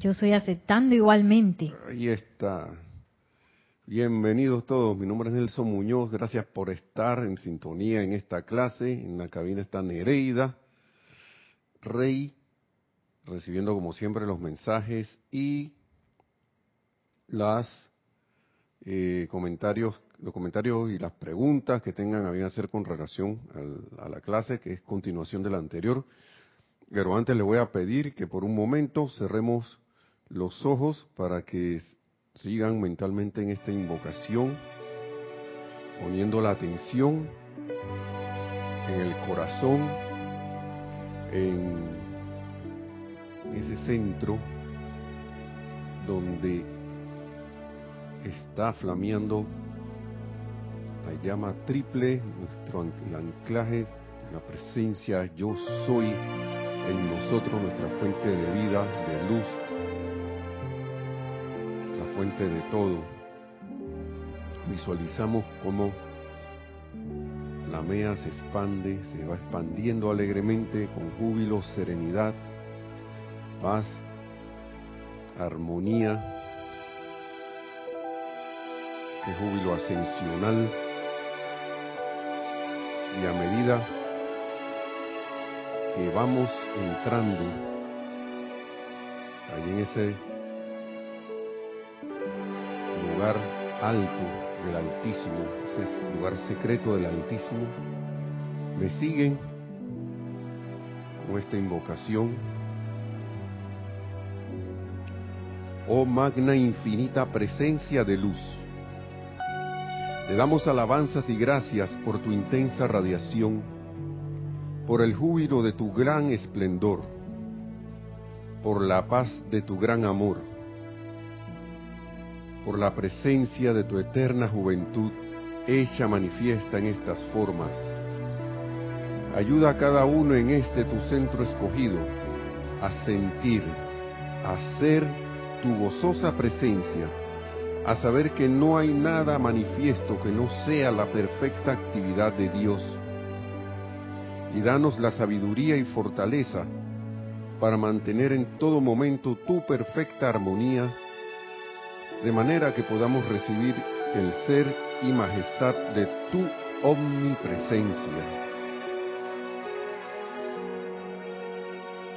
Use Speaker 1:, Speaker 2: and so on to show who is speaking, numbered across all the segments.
Speaker 1: Yo soy aceptando igualmente.
Speaker 2: Ahí está. Bienvenidos todos. Mi nombre es Nelson Muñoz. Gracias por estar en sintonía en esta clase. En la cabina está Nereida, Rey, recibiendo como siempre los mensajes y las eh, comentarios, los comentarios y las preguntas que tengan a bien hacer con relación a la clase, que es continuación de la anterior. Pero antes le voy a pedir que por un momento cerremos los ojos para que sigan mentalmente en esta invocación, poniendo la atención en el corazón, en ese centro donde está flameando la llama triple, nuestro anclaje, la presencia yo soy en nosotros, nuestra fuente de vida, de luz, fuente de todo. Visualizamos cómo flamea, se expande, se va expandiendo alegremente con júbilo, serenidad, paz, armonía, ese júbilo ascensional. Y a medida que vamos entrando allí en ese lugar alto del Altísimo, ese lugar secreto del Altísimo, me siguen con esta invocación. Oh magna infinita presencia de luz, te damos alabanzas y gracias por tu intensa radiación, por el júbilo de tu gran esplendor, por la paz de tu gran amor por la presencia de tu eterna juventud hecha manifiesta en estas formas. Ayuda a cada uno en este tu centro escogido a sentir, a ser tu gozosa presencia, a saber que no hay nada manifiesto que no sea la perfecta actividad de Dios. Y danos la sabiduría y fortaleza para mantener en todo momento tu perfecta armonía de manera que podamos recibir el ser y majestad de tu omnipresencia.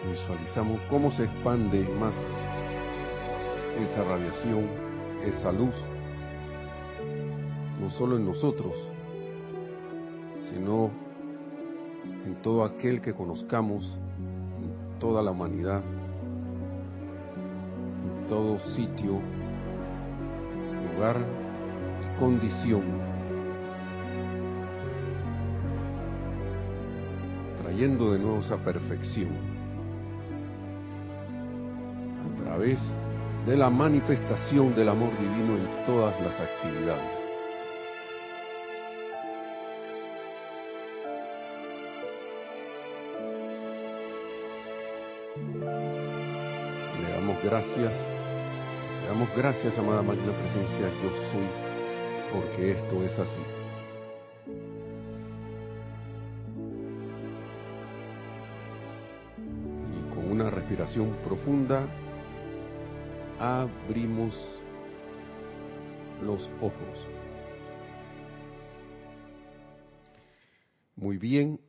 Speaker 2: Visualizamos cómo se expande más esa radiación, esa luz, no solo en nosotros, sino en todo aquel que conozcamos, en toda la humanidad, en todo sitio y condición, trayendo de nuevo esa perfección a través de la manifestación del amor divino en todas las actividades. Le damos gracias damos gracias, amada magna presencia, yo soy, porque esto es así. Y con una respiración profunda, abrimos los ojos. Muy bien,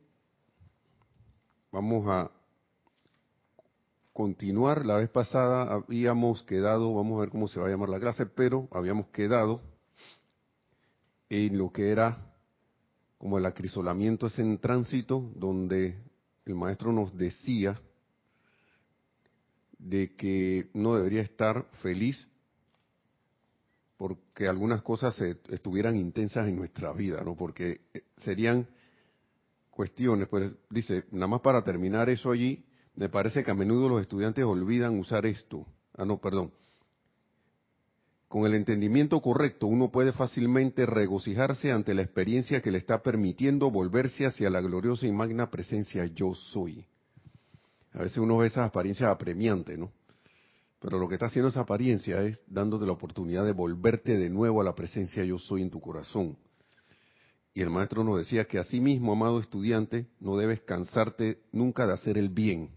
Speaker 2: vamos a continuar. La vez pasada habíamos quedado, vamos a ver cómo se va a llamar la clase, pero habíamos quedado en lo que era como el acrisolamiento es en tránsito, donde el maestro nos decía de que no debería estar feliz porque algunas cosas estuvieran intensas en nuestra vida, ¿no? Porque serían cuestiones, pues dice, nada más para terminar eso allí, me parece que a menudo los estudiantes olvidan usar esto. Ah, no, perdón. Con el entendimiento correcto, uno puede fácilmente regocijarse ante la experiencia que le está permitiendo volverse hacia la gloriosa y magna presencia yo soy. A veces uno ve esas apariencias apremiantes, ¿no? Pero lo que está haciendo esa apariencia es dándote la oportunidad de volverte de nuevo a la presencia yo soy en tu corazón. Y el maestro nos decía que mismo, amado estudiante, no debes cansarte nunca de hacer el bien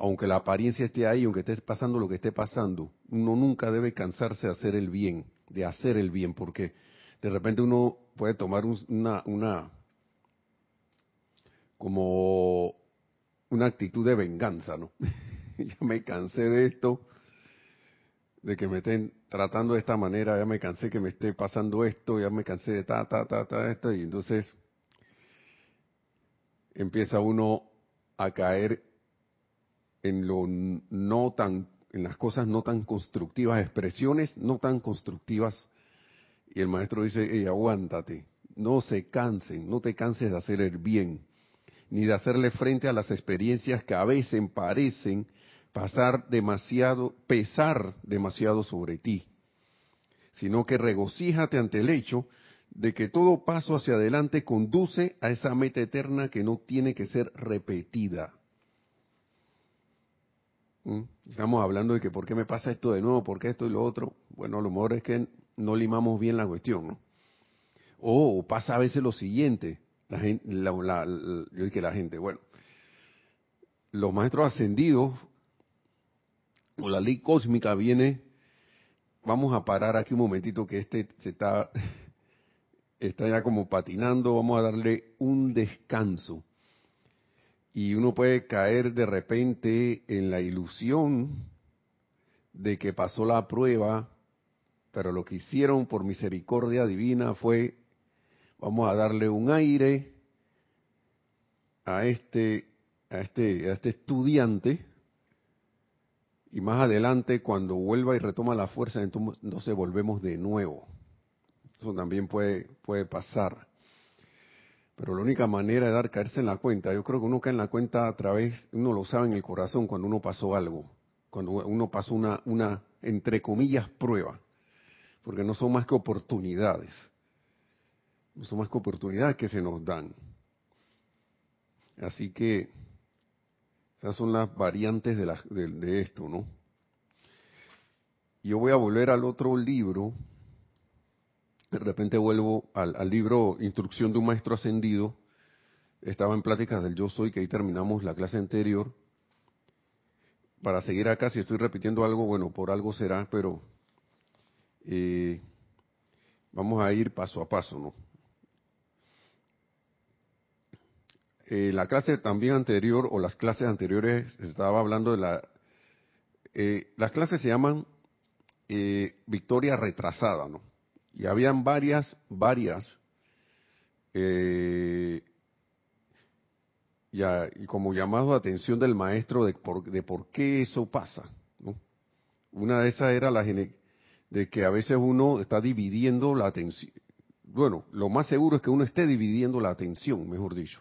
Speaker 2: aunque la apariencia esté ahí, aunque esté pasando lo que esté pasando, uno nunca debe cansarse de hacer el bien, de hacer el bien, porque de repente uno puede tomar una, una, como una actitud de venganza, ¿no? ya me cansé de esto, de que me estén tratando de esta manera, ya me cansé que me esté pasando esto, ya me cansé de ta, ta, ta, ta, esto, y entonces empieza uno a caer en lo no tan, en las cosas no tan constructivas, expresiones no tan constructivas. Y el maestro dice, aguántate, no se cansen, no te canses de hacer el bien, ni de hacerle frente a las experiencias que a veces parecen pasar demasiado, pesar demasiado sobre ti, sino que regocíjate ante el hecho de que todo paso hacia adelante conduce a esa meta eterna que no tiene que ser repetida. ¿Mm? Estamos hablando de que por qué me pasa esto de nuevo, por qué esto y lo otro. Bueno, lo mejor es que no limamos bien la cuestión, ¿no? O pasa a veces lo siguiente, la gente, yo que la gente, bueno, los maestros ascendidos o la ley cósmica viene, vamos a parar aquí un momentito que este se está, está ya como patinando, vamos a darle un descanso y uno puede caer de repente en la ilusión de que pasó la prueba, pero lo que hicieron por misericordia divina fue, vamos a darle un aire a este, a este, a este estudiante, y más adelante cuando vuelva y retoma la fuerza, entonces volvemos de nuevo. Eso también puede, puede pasar. Pero la única manera de dar caerse en la cuenta, yo creo que uno cae en la cuenta a través, uno lo sabe en el corazón cuando uno pasó algo, cuando uno pasó una, una entre comillas, prueba, porque no son más que oportunidades, no son más que oportunidades que se nos dan. Así que esas son las variantes de, de esto, ¿no? Yo voy a volver al otro libro, de repente vuelvo al, libro Instrucción de un Maestro Ascendido. Estaba en pláticas del Yo Soy, que ahí terminamos la clase anterior. Para seguir acá, si estoy repitiendo algo, bueno, por algo será, pero eh, vamos a ir paso a paso, ¿no? Eh, la clase también anterior, o las clases anteriores, estaba hablando de la... Eh, las clases se llaman victoria retrasada, ¿no? Y habían varias, varias, eh, ya, y como llamado de atención del maestro de por, de por qué eso pasa. Una de esas era la de que a veces uno está dividiendo la atención. Bueno, lo más seguro es que uno esté dividiendo la atención, mejor dicho,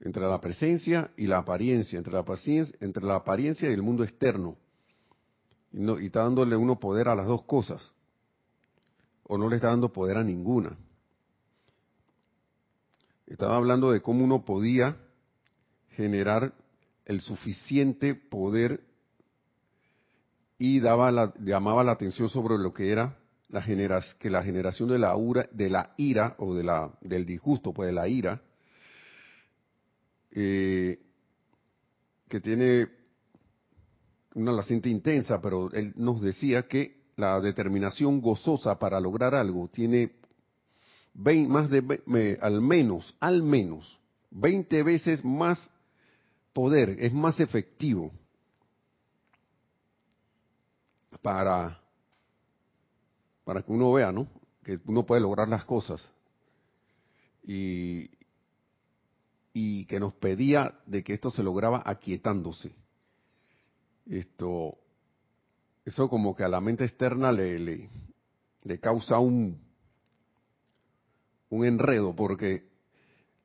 Speaker 2: entre la presencia y la apariencia, entre la, paciencia, entre la apariencia y el mundo externo. Y, y está dándole uno poder a las dos cosas o no le está dando poder a ninguna. Estaba hablando de cómo uno podía generar el suficiente poder y daba la, llamaba la atención sobre lo que era la que la generación de la, de la ira o de la, del disgusto, pues de la ira, eh, que tiene una laciente intensa, pero él nos decía que la determinación gozosa para lograr algo tiene más de al menos, al menos 20 veces más poder, es más efectivo para para que uno vea, ¿no? Que uno puede lograr las cosas. Y, y que nos pedía de que esto se lograba aquietándose. Esto, eso como que a la mente externa le, le, causa un, un enredo, porque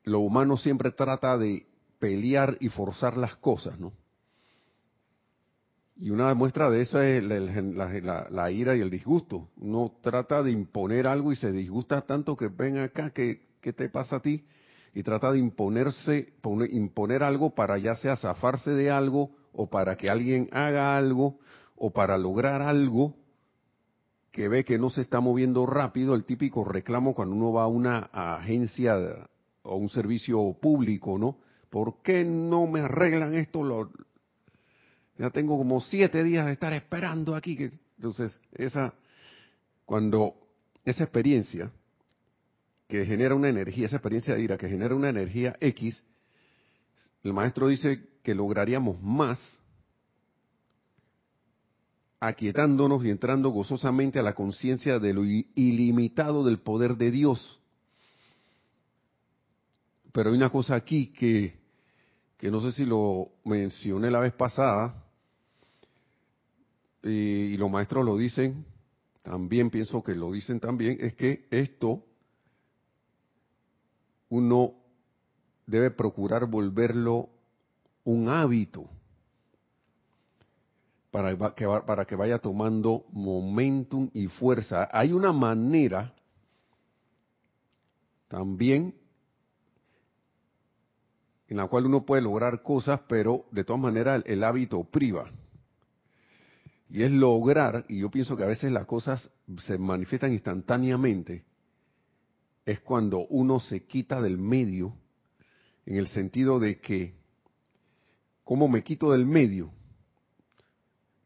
Speaker 2: lo humano siempre trata de pelear y forzar las cosas, ¿no? Y una muestra de eso es la, ira y el disgusto. Uno trata de imponer algo y se disgusta tanto que ven acá, que, ¿qué te pasa a ti? Y trata de imponerse, imponer algo para ya sea zafarse de algo o para que alguien haga algo o para lograr algo que ve que no se está moviendo rápido, el típico reclamo cuando uno va a una agencia o un servicio público, ¿no? ¿Por qué no me arreglan esto? Lo, ya tengo como siete días de estar esperando aquí. Que, entonces, esa, cuando esa experiencia que genera una energía, esa experiencia de ira que genera una energía X, el maestro dice que lograríamos más aquietándonos y entrando gozosamente a la conciencia de lo ilimitado del poder de Dios. Pero hay una cosa aquí que, que no sé si lo mencioné la vez pasada, y, los maestros lo dicen, también pienso que lo dicen también, es que esto uno debe procurar volverlo un hábito para que, para que vaya tomando momentum y fuerza. Hay una manera también en la cual uno puede lograr cosas, pero de todas maneras el, hábito priva. Y es lograr, y yo pienso que a veces las cosas se manifiestan instantáneamente, es cuando uno se quita del medio, en el sentido de que, ¿cómo me quito del medio?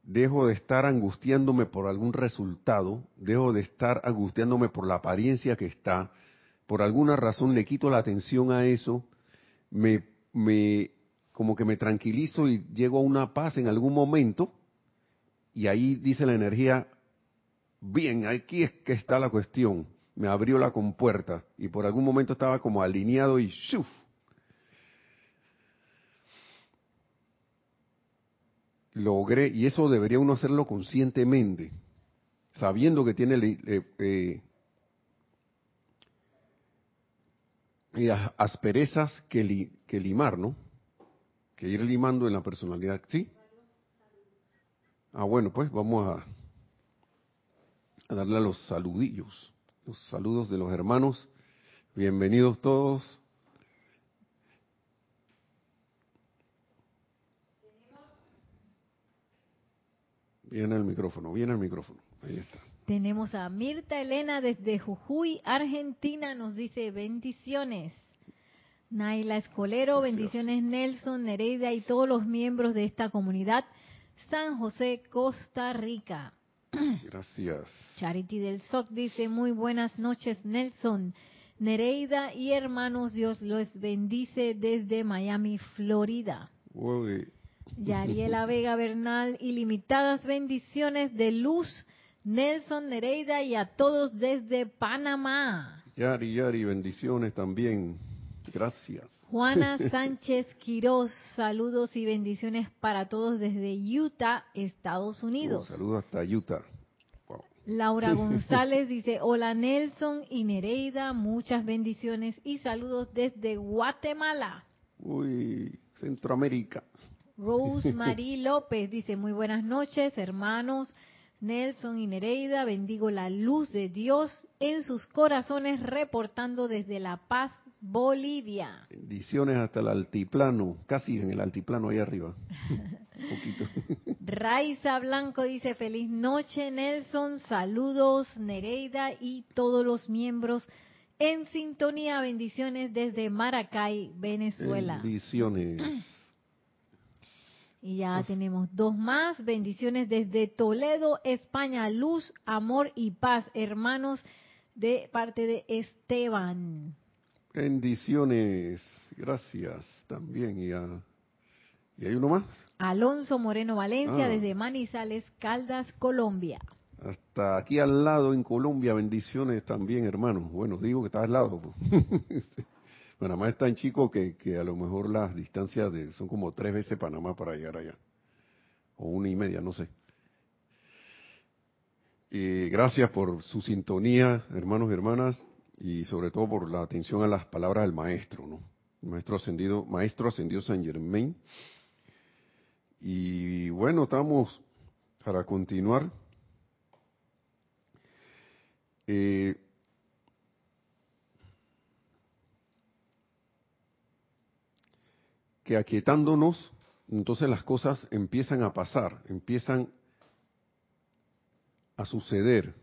Speaker 2: Dejo de estar angustiándome por algún resultado, dejo de estar angustiándome por la apariencia que está, por alguna razón le quito la atención a eso, me, me, como que me tranquilizo y llego a una paz en algún momento, y ahí dice la energía, bien, aquí es que está la cuestión, me abrió la compuerta, y por algún momento estaba como alineado y ¡shuf! Logré, y eso debería uno hacerlo conscientemente, sabiendo que tiene eh, eh, asperezas que, que limar, ¿no? Que ir limando en la personalidad, ¿sí? Ah, bueno, pues vamos a, a darle a los saludillos, los saludos de los hermanos. Bienvenidos todos Viene el micrófono, viene el micrófono. Ahí está.
Speaker 1: Tenemos a Mirta Elena desde Jujuy, Argentina, nos dice bendiciones. Naila Escolero, bendiciones Nelson, Nereida y todos los miembros de esta comunidad. San José, Costa Rica.
Speaker 2: Gracias.
Speaker 1: Charity del SOC dice, muy buenas noches Nelson, Nereida y hermanos, Dios los bendice desde Miami, Florida.
Speaker 2: Uy.
Speaker 1: Yariela Vega Bernal, ilimitadas bendiciones de luz, Nelson Nereida y a todos desde Panamá.
Speaker 2: Yari, Yari, bendiciones también. Gracias.
Speaker 1: Juana Sánchez Quiroz, saludos y bendiciones para todos desde Utah, Estados Unidos.
Speaker 2: Oh, saludos hasta Utah.
Speaker 1: Laura González dice, hola Nelson y Nereida, muchas bendiciones y saludos desde Guatemala.
Speaker 2: Uy, Centroamérica.
Speaker 1: Rose Marie López dice, muy buenas noches, hermanos. Nelson y Nereida, bendigo la luz de Dios en sus corazones, reportando desde La Paz, Bolivia.
Speaker 2: Bendiciones hasta el altiplano, casi en el altiplano ahí arriba. Un poquito.
Speaker 1: Raiza Blanco dice, feliz noche, Nelson, saludos, Nereida y todos los miembros en sintonía, bendiciones desde Maracay, Venezuela.
Speaker 2: Bendiciones.
Speaker 1: Y ya tenemos dos más. Bendiciones desde Toledo, España. Luz, amor y paz, hermanos, de parte de Esteban.
Speaker 2: Bendiciones. Gracias también. Y, ¿Y hay uno más.
Speaker 1: Alonso Moreno Valencia, ah. desde Manizales, Caldas, Colombia.
Speaker 2: Hasta aquí al lado en Colombia, bendiciones también, hermanos. Bueno, digo que está al lado. Panamá es tan chico que, a lo mejor las distancias de, son como tres veces Panamá para llegar allá. O una y media, no sé. Y gracias por su sintonía, hermanos y hermanas, y sobre todo por la atención a las palabras del maestro, ¿no? maestro ascendido, maestro ascendido San Germain. Y bueno, estamos para continuar, eh, que aquietándonos, entonces las cosas empiezan a pasar, empiezan a suceder.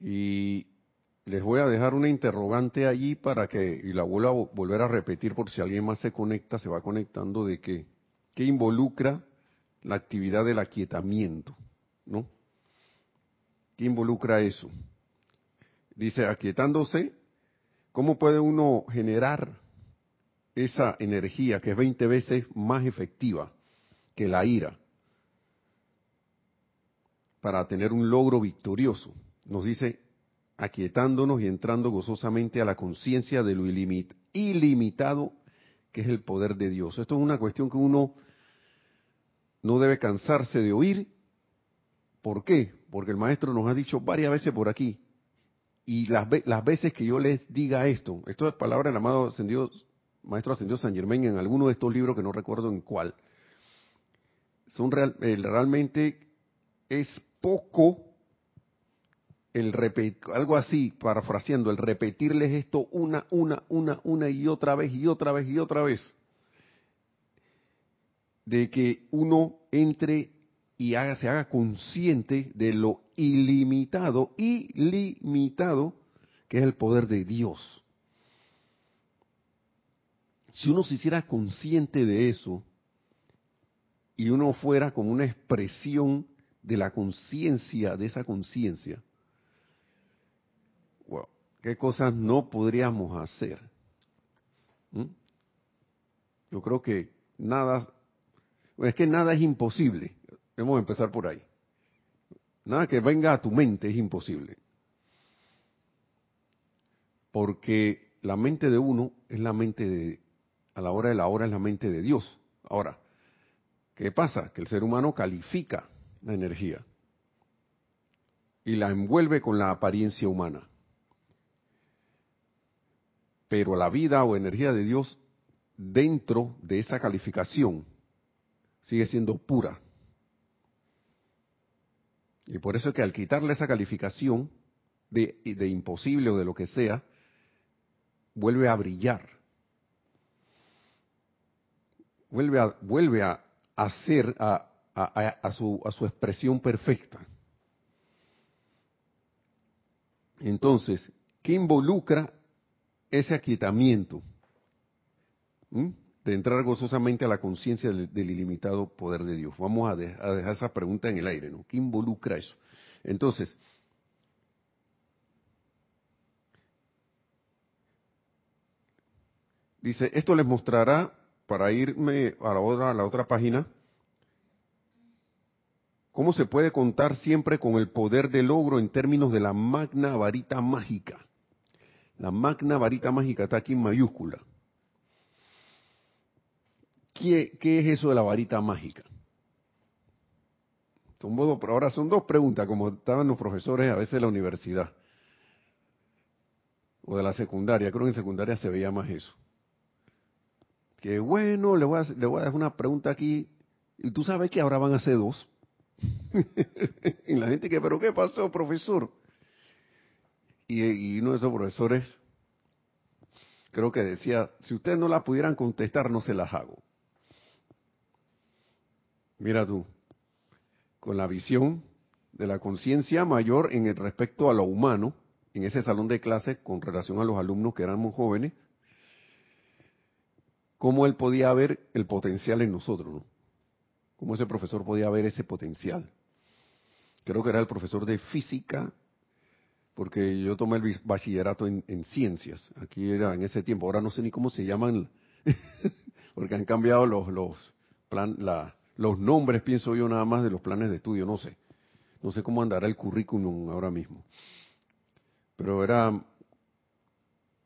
Speaker 2: Y les voy a dejar una interrogante allí para que, y la vuelvo a volver a repetir por si alguien más se conecta, se va conectando, de que, ¿qué involucra la actividad del aquietamiento? ¿No? ¿Qué involucra eso? Dice, aquietándose, ¿cómo puede uno generar esa energía que es 20 veces más efectiva que la ira para tener un logro victorioso. Nos dice, aquietándonos y entrando gozosamente a la conciencia de lo ilimitado que es el poder de Dios. Esto es una cuestión que uno no debe cansarse de oír. ¿Por qué? Porque el maestro nos ha dicho varias veces por aquí, y las, las veces que yo les diga esto, esto es palabra del amado ascendido Maestro Ascendido San Germán en alguno de estos libros que no recuerdo en cuál, son eh, realmente es poco el repetir, algo así, parafraseando, el repetirles esto una, una, una, una y otra vez y otra vez y otra vez, de que uno entre y haga, se haga consciente de lo ilimitado, ilimitado que es el poder de Dios si uno se hiciera consciente de eso y uno fuera como una expresión de la conciencia, de esa conciencia, ¿qué cosas no podríamos hacer? ¿Mm? Yo creo que nada, es que nada es imposible. Debemos empezar por ahí. Nada que venga a tu mente es imposible. Porque la mente de uno es la mente de, a la hora de la hora es la mente de Dios. Ahora, ¿qué pasa? Que el ser humano califica la energía y la envuelve con la apariencia humana. Pero la vida o energía de Dios dentro de esa calificación sigue siendo pura. Y por eso es que al quitarle esa calificación de, de imposible o de lo que sea, vuelve a brillar vuelve a, vuelve a hacer a, a, su, a su expresión perfecta. Entonces, ¿qué involucra ese aquietamiento? ¿Mm? De entrar gozosamente a la conciencia del, ilimitado poder de Dios. Vamos a, a, dejar esa pregunta en el aire, ¿no? ¿Qué involucra eso? Entonces, dice, esto les mostrará para irme a la otra, a la otra página, ¿cómo se puede contar siempre con el poder de logro en términos de la magna varita mágica? La magna varita mágica está aquí en mayúscula. ¿Qué, es eso de la varita mágica? Son ahora son dos preguntas, como estaban los profesores a veces de la universidad o de la secundaria. Creo que en secundaria se veía más eso que bueno, le voy, a, le voy a dar una pregunta aquí, y tú sabes que ahora van a ser dos. y la gente que, pero ¿qué pasó, profesor? Y, uno de esos profesores, creo que decía, si ustedes no la pudieran contestar, no se las hago. Mira tú, con la visión de la conciencia mayor en el respecto a lo humano, en ese salón de clase con relación a los alumnos que éramos jóvenes, cómo él podía ver el potencial en nosotros, ¿no? Cómo ese profesor podía ver ese potencial. Creo que era el profesor de física, porque yo tomé el bachillerato en, ciencias. Aquí era en ese tiempo. Ahora no sé ni cómo se llaman, porque han cambiado los los plan, la, los nombres, pienso yo nada más de los planes de estudio. No sé, no sé cómo andará el currículum ahora mismo. Pero era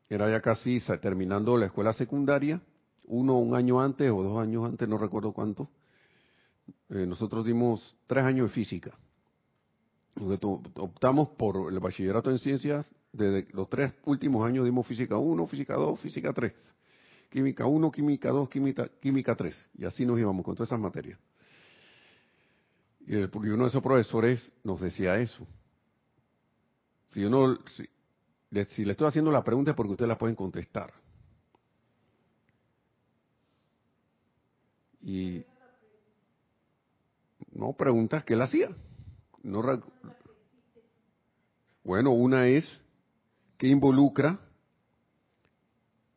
Speaker 2: era ya casi terminando la escuela secundaria uno un año antes o dos años antes, no recuerdo cuánto, eh, nosotros dimos tres años de física. Optamos por el bachillerato en ciencias, desde los tres últimos años dimos física 1, física 2, física 3. Química 1, química 2, química, química 3. Y así nos íbamos con todas esas materias. Y uno de esos profesores nos decía eso. Si uno, si, si le estoy haciendo la pregunta es porque ustedes la pueden contestar. Y no preguntas que él hacía. No, bueno, una es que involucra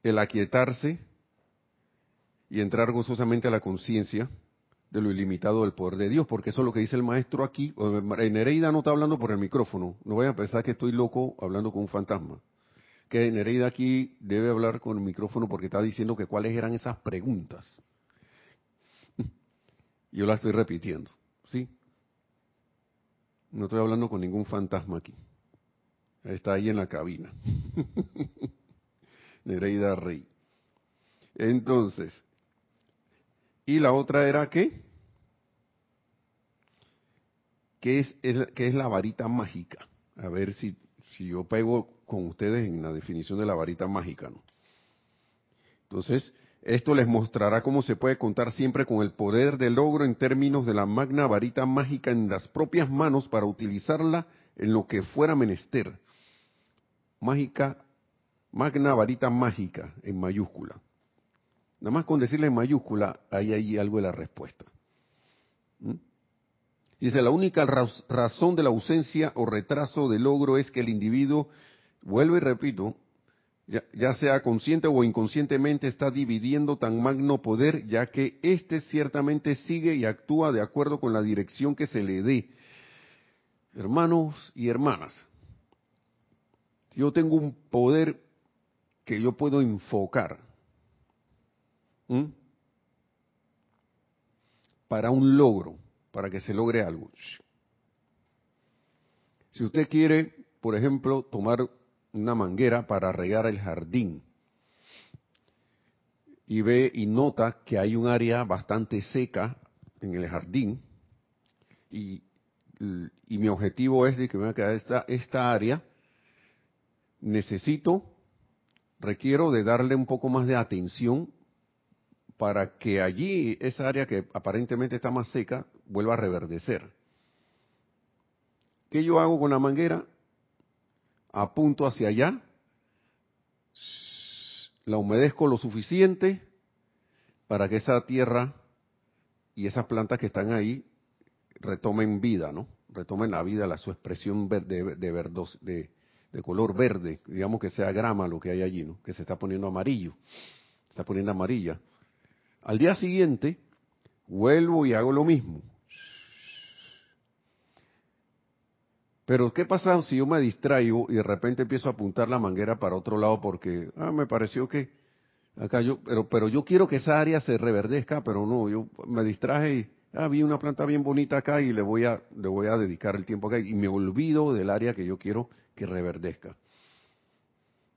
Speaker 2: el aquietarse y entrar gozosamente a la conciencia de lo ilimitado del poder de Dios, porque eso es lo que dice el maestro aquí. Nereida no está hablando por el micrófono, no vayan a pensar que estoy loco hablando con un fantasma. Que Nereida aquí debe hablar con el micrófono porque está diciendo que cuáles eran esas preguntas. Yo las estoy repitiendo, ¿sí? No estoy hablando con ningún fantasma aquí. Está ahí en la cabina. Nereida Rey. Entonces, y la otra era qué? ¿Qué es, es la varita mágica? A ver si, si yo pego con ustedes en la definición de la varita mágica. ¿no? Entonces, esto les mostrará cómo se puede contar siempre con el poder del logro en términos de la magna varita mágica en las propias manos para utilizarla en lo que fuera menester. Mágica, magna varita mágica en mayúscula. Nada más con decirle en mayúscula, hay ahí algo de la respuesta. ¿Mm? Dice, la única razón de la ausencia o retraso de logro es que el individuo, vuelvo y repito, ya, sea consciente o inconscientemente, está dividiendo tan magno poder, ya que éste ciertamente sigue y actúa de acuerdo con la dirección que se le dé. Hermanos y hermanas, yo tengo un poder que yo puedo enfocar. Para un logro, para que se logre algo. Si usted quiere, por ejemplo, tomar una manguera para regar el jardín y ve y nota que hay un área bastante seca en el jardín y, mi objetivo es que me va a esta, esta área, necesito, requiero de darle un poco más de atención para que allí esa área que aparentemente está más seca vuelva a reverdecer. ¿Qué yo hago con la manguera? Apunto hacia allá, la humedezco lo suficiente para que esa tierra y esas plantas que están ahí retomen vida, ¿no? Retomen la vida, la su expresión de, de, de color verde, digamos que sea grama lo que hay allí, ¿no? Que se está poniendo amarillo, se está poniendo amarilla al día siguiente, vuelvo y hago lo mismo. Pero ¿qué pasa si yo me distraigo y de repente empiezo a apuntar la manguera para otro lado porque ah, me pareció que acá yo, pero pero yo quiero que esa área se reverdezca, pero no, yo me distraje y ah, vi una planta bien bonita acá y le voy a le voy a dedicar el tiempo acá y me olvido del área que yo quiero que reverdezca.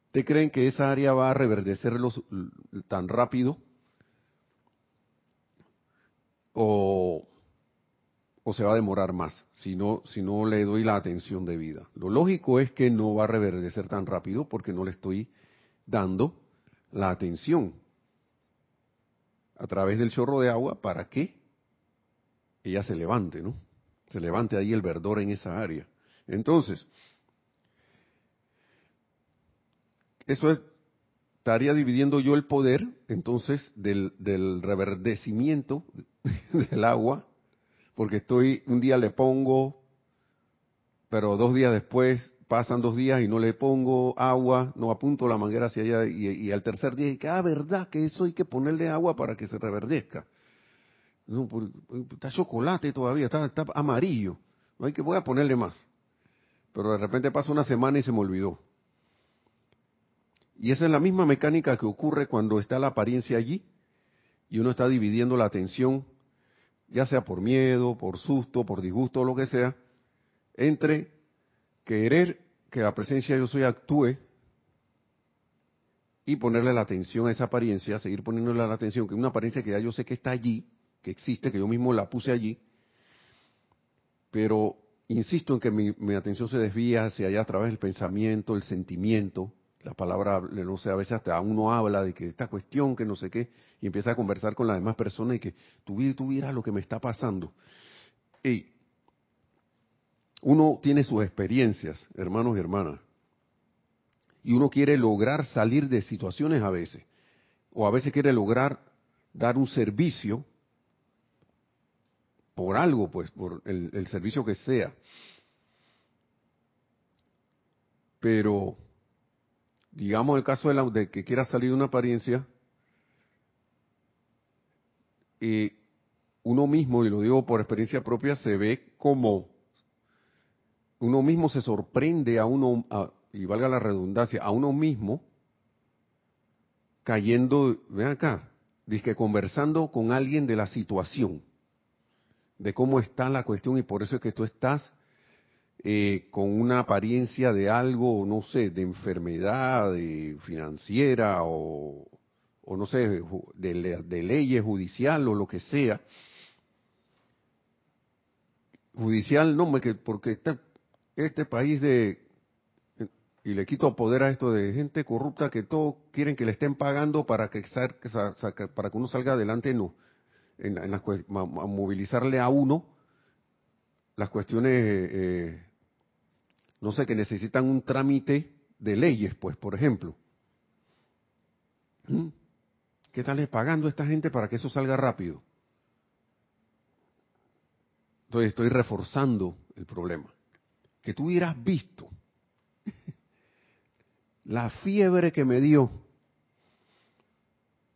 Speaker 2: ¿Ustedes creen que esa área va a reverdecer tan rápido? o, se va a demorar más si no, si no le doy la atención debida. Lo lógico es que no va a reverdecer tan rápido porque no le estoy dando la atención a través del chorro de agua para que ella se levante, ¿no? Se levante ahí el verdor en esa área. Entonces, eso es estaría dividiendo yo el poder entonces del reverdecimiento del agua, porque estoy, un día le pongo, pero dos días después pasan dos días y no le pongo agua, no apunto la manguera hacia allá y, al tercer día, que, ah, verdad que eso hay que ponerle agua para que se reverdezca. No, está chocolate todavía, está, está amarillo, no hay que, voy a ponerle más. Pero de repente pasa una semana y se me olvidó. Y esa es la misma mecánica que ocurre cuando está la apariencia allí y uno está dividiendo la atención, ya sea por miedo, por susto, por disgusto lo que sea, entre querer que la presencia yo soy actúe y ponerle la atención a esa apariencia, seguir poniéndole la atención, que es una apariencia que ya yo sé que está allí, que existe, que yo mismo la puse allí, pero insisto en que mi, mi atención se desvía hacia allá a través del pensamiento, el sentimiento, la palabra, no sé, a veces hasta uno habla de que esta cuestión, que no sé qué, y empieza a conversar con las demás personas y que tú, lo que me está pasando. Y uno tiene sus experiencias, hermanos y hermanas, y uno quiere lograr salir de situaciones a veces, o a veces quiere lograr dar un servicio por algo, pues, por el, servicio que sea. Pero, digamos el caso de, la, de que quiera salir de una apariencia, y uno mismo, y lo digo por experiencia propia, se ve como uno mismo se sorprende a uno, y valga la redundancia, a uno mismo cayendo, ven acá, dice conversando con alguien de la situación, de cómo está la cuestión, y por eso es que tú estás eh, con una apariencia de algo, no sé, de enfermedad de financiera o, o no sé, de, de leyes judicial o lo que sea, judicial, no, porque este, este país de, y le quito poder a esto de gente corrupta que todos quieren que le estén pagando para que, para que uno salga adelante, no, en, en movilizarle a uno las cuestiones, eh, no sé, que necesitan un trámite de leyes, pues, por ejemplo. ¿Mm? ¿Qué tal es pagando a esta gente para que eso salga rápido? Entonces estoy reforzando el problema. Que tú hubieras visto la fiebre que me dio,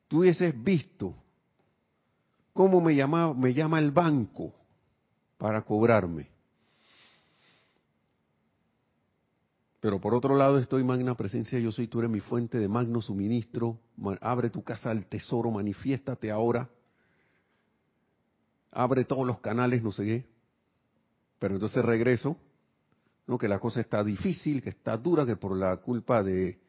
Speaker 2: tú hubieses visto cómo me me llama el banco para cobrarme. Pero por otro lado estoy magna presencia, yo soy, tú eres mi fuente de magno suministro, abre tu casa al tesoro, manifiéstate ahora abre todos los canales, no sé qué. Pero entonces regreso, ¿no? que la cosa está difícil, que está dura, que por la culpa de,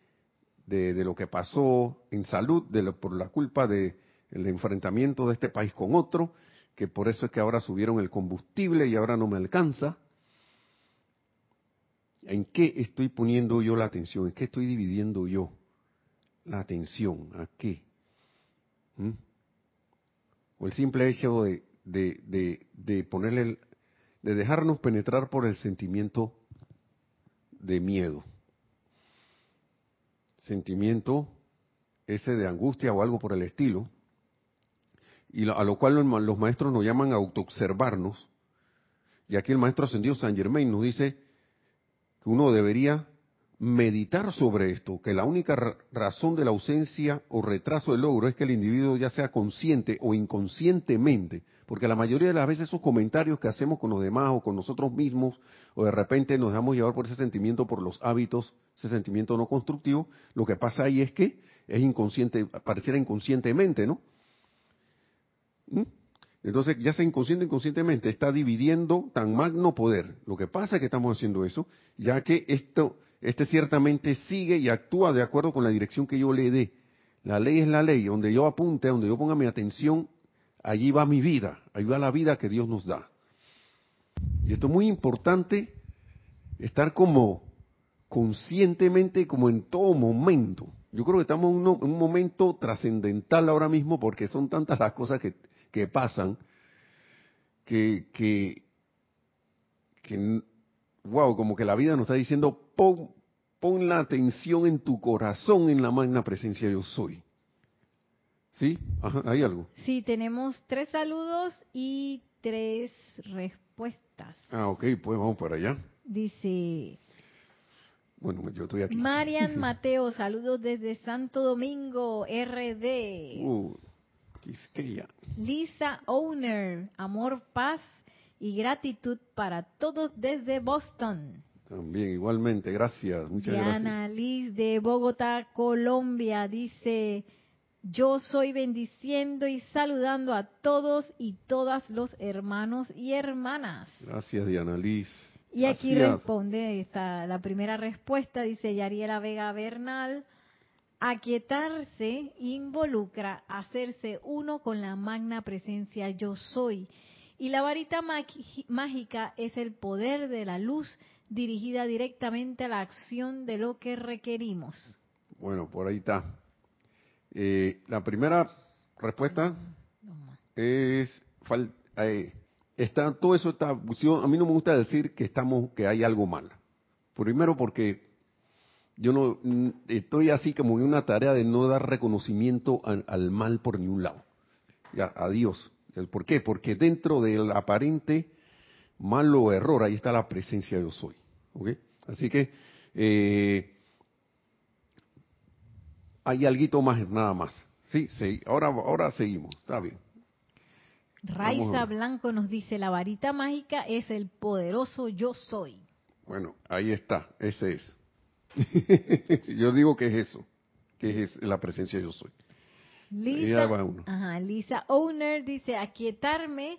Speaker 2: de, lo que pasó en salud, de por la culpa del el enfrentamiento de este país con otro, que por eso es que ahora subieron el combustible y ahora no me alcanza. ¿En qué estoy poniendo yo la atención? ¿En qué estoy dividiendo yo la atención? ¿A qué? ¿Mm? O el simple hecho de, de, de, de ponerle, de dejarnos penetrar por el sentimiento de miedo. Sentimiento ese de angustia o algo por el estilo, y a lo cual los maestros nos llaman a autoobservarnos. Y aquí el maestro ascendido San Germain nos dice que uno debería meditar sobre esto, que la única razón de la ausencia o retraso del logro es que el individuo ya sea consciente o inconscientemente, porque la mayoría de las veces esos comentarios que hacemos con los demás o con nosotros mismos, o de repente nos dejamos llevar por ese sentimiento, por los hábitos, ese sentimiento no constructivo, lo que pasa ahí es que es inconsciente, pareciera inconscientemente, ¿no? ¿Mm? Entonces, ya sea inconsciente o inconscientemente, está dividiendo tan magno poder. Lo que pasa es que estamos haciendo eso, ya que esto, este ciertamente sigue y actúa de acuerdo con la dirección que yo le dé. La ley es la ley, donde yo apunte, donde yo ponga mi atención, allí va mi vida, allí va la vida que Dios nos da. Y esto es muy importante, estar como conscientemente, como en todo momento. Yo creo que estamos en un, momento trascendental ahora mismo porque son tantas las cosas que, que pasan que, que, que wow, como que la vida nos está diciendo, pon, pon la atención en tu corazón en la magna presencia yo soy. ¿Sí? ¿Hay algo?
Speaker 1: Sí, tenemos tres saludos y tres respuestas.
Speaker 2: Ah, ok, pues vamos para allá.
Speaker 1: Dice...
Speaker 2: Bueno, yo estoy aquí.
Speaker 1: Marian Mateo, saludos desde Santo Domingo, RD.
Speaker 2: Uh,
Speaker 1: Lisa Owner, amor, paz y gratitud para todos desde Boston.
Speaker 2: También, igualmente, gracias, muchas
Speaker 1: Diana Liz de Bogotá, Colombia, dice, yo soy bendiciendo y saludando a todos y todas los hermanos y hermanas.
Speaker 2: Gracias, Diana Liz.
Speaker 1: Y aquí responde esta, la primera respuesta, dice Yariela Vega Bernal, aquietarse involucra hacerse uno con la magna presencia yo soy y la varita mágica es el poder de la luz dirigida directamente a la acción de lo que requerimos.
Speaker 2: Bueno, por ahí está. Eh, la primera respuesta es, eh, está todo eso está. A mí no me gusta decir que estamos, que hay algo mal. Primero porque yo no mm, estoy así como en una tarea de no dar reconocimiento al, mal por ningún lado. A Dios. ¿Por qué? Porque dentro del aparente malo error, ahí está la presencia de yo soy. ¿okay? Así que eh, hay algo más, nada más. Sí, sí, ahora, ahora seguimos, está bien.
Speaker 1: Raiza Blanco nos dice, la varita mágica es el poderoso yo soy.
Speaker 2: Bueno, ahí está, ese es. Yo digo que es eso, que es la presencia yo soy.
Speaker 1: Lisa, ajá, Lisa Owner dice, aquietarme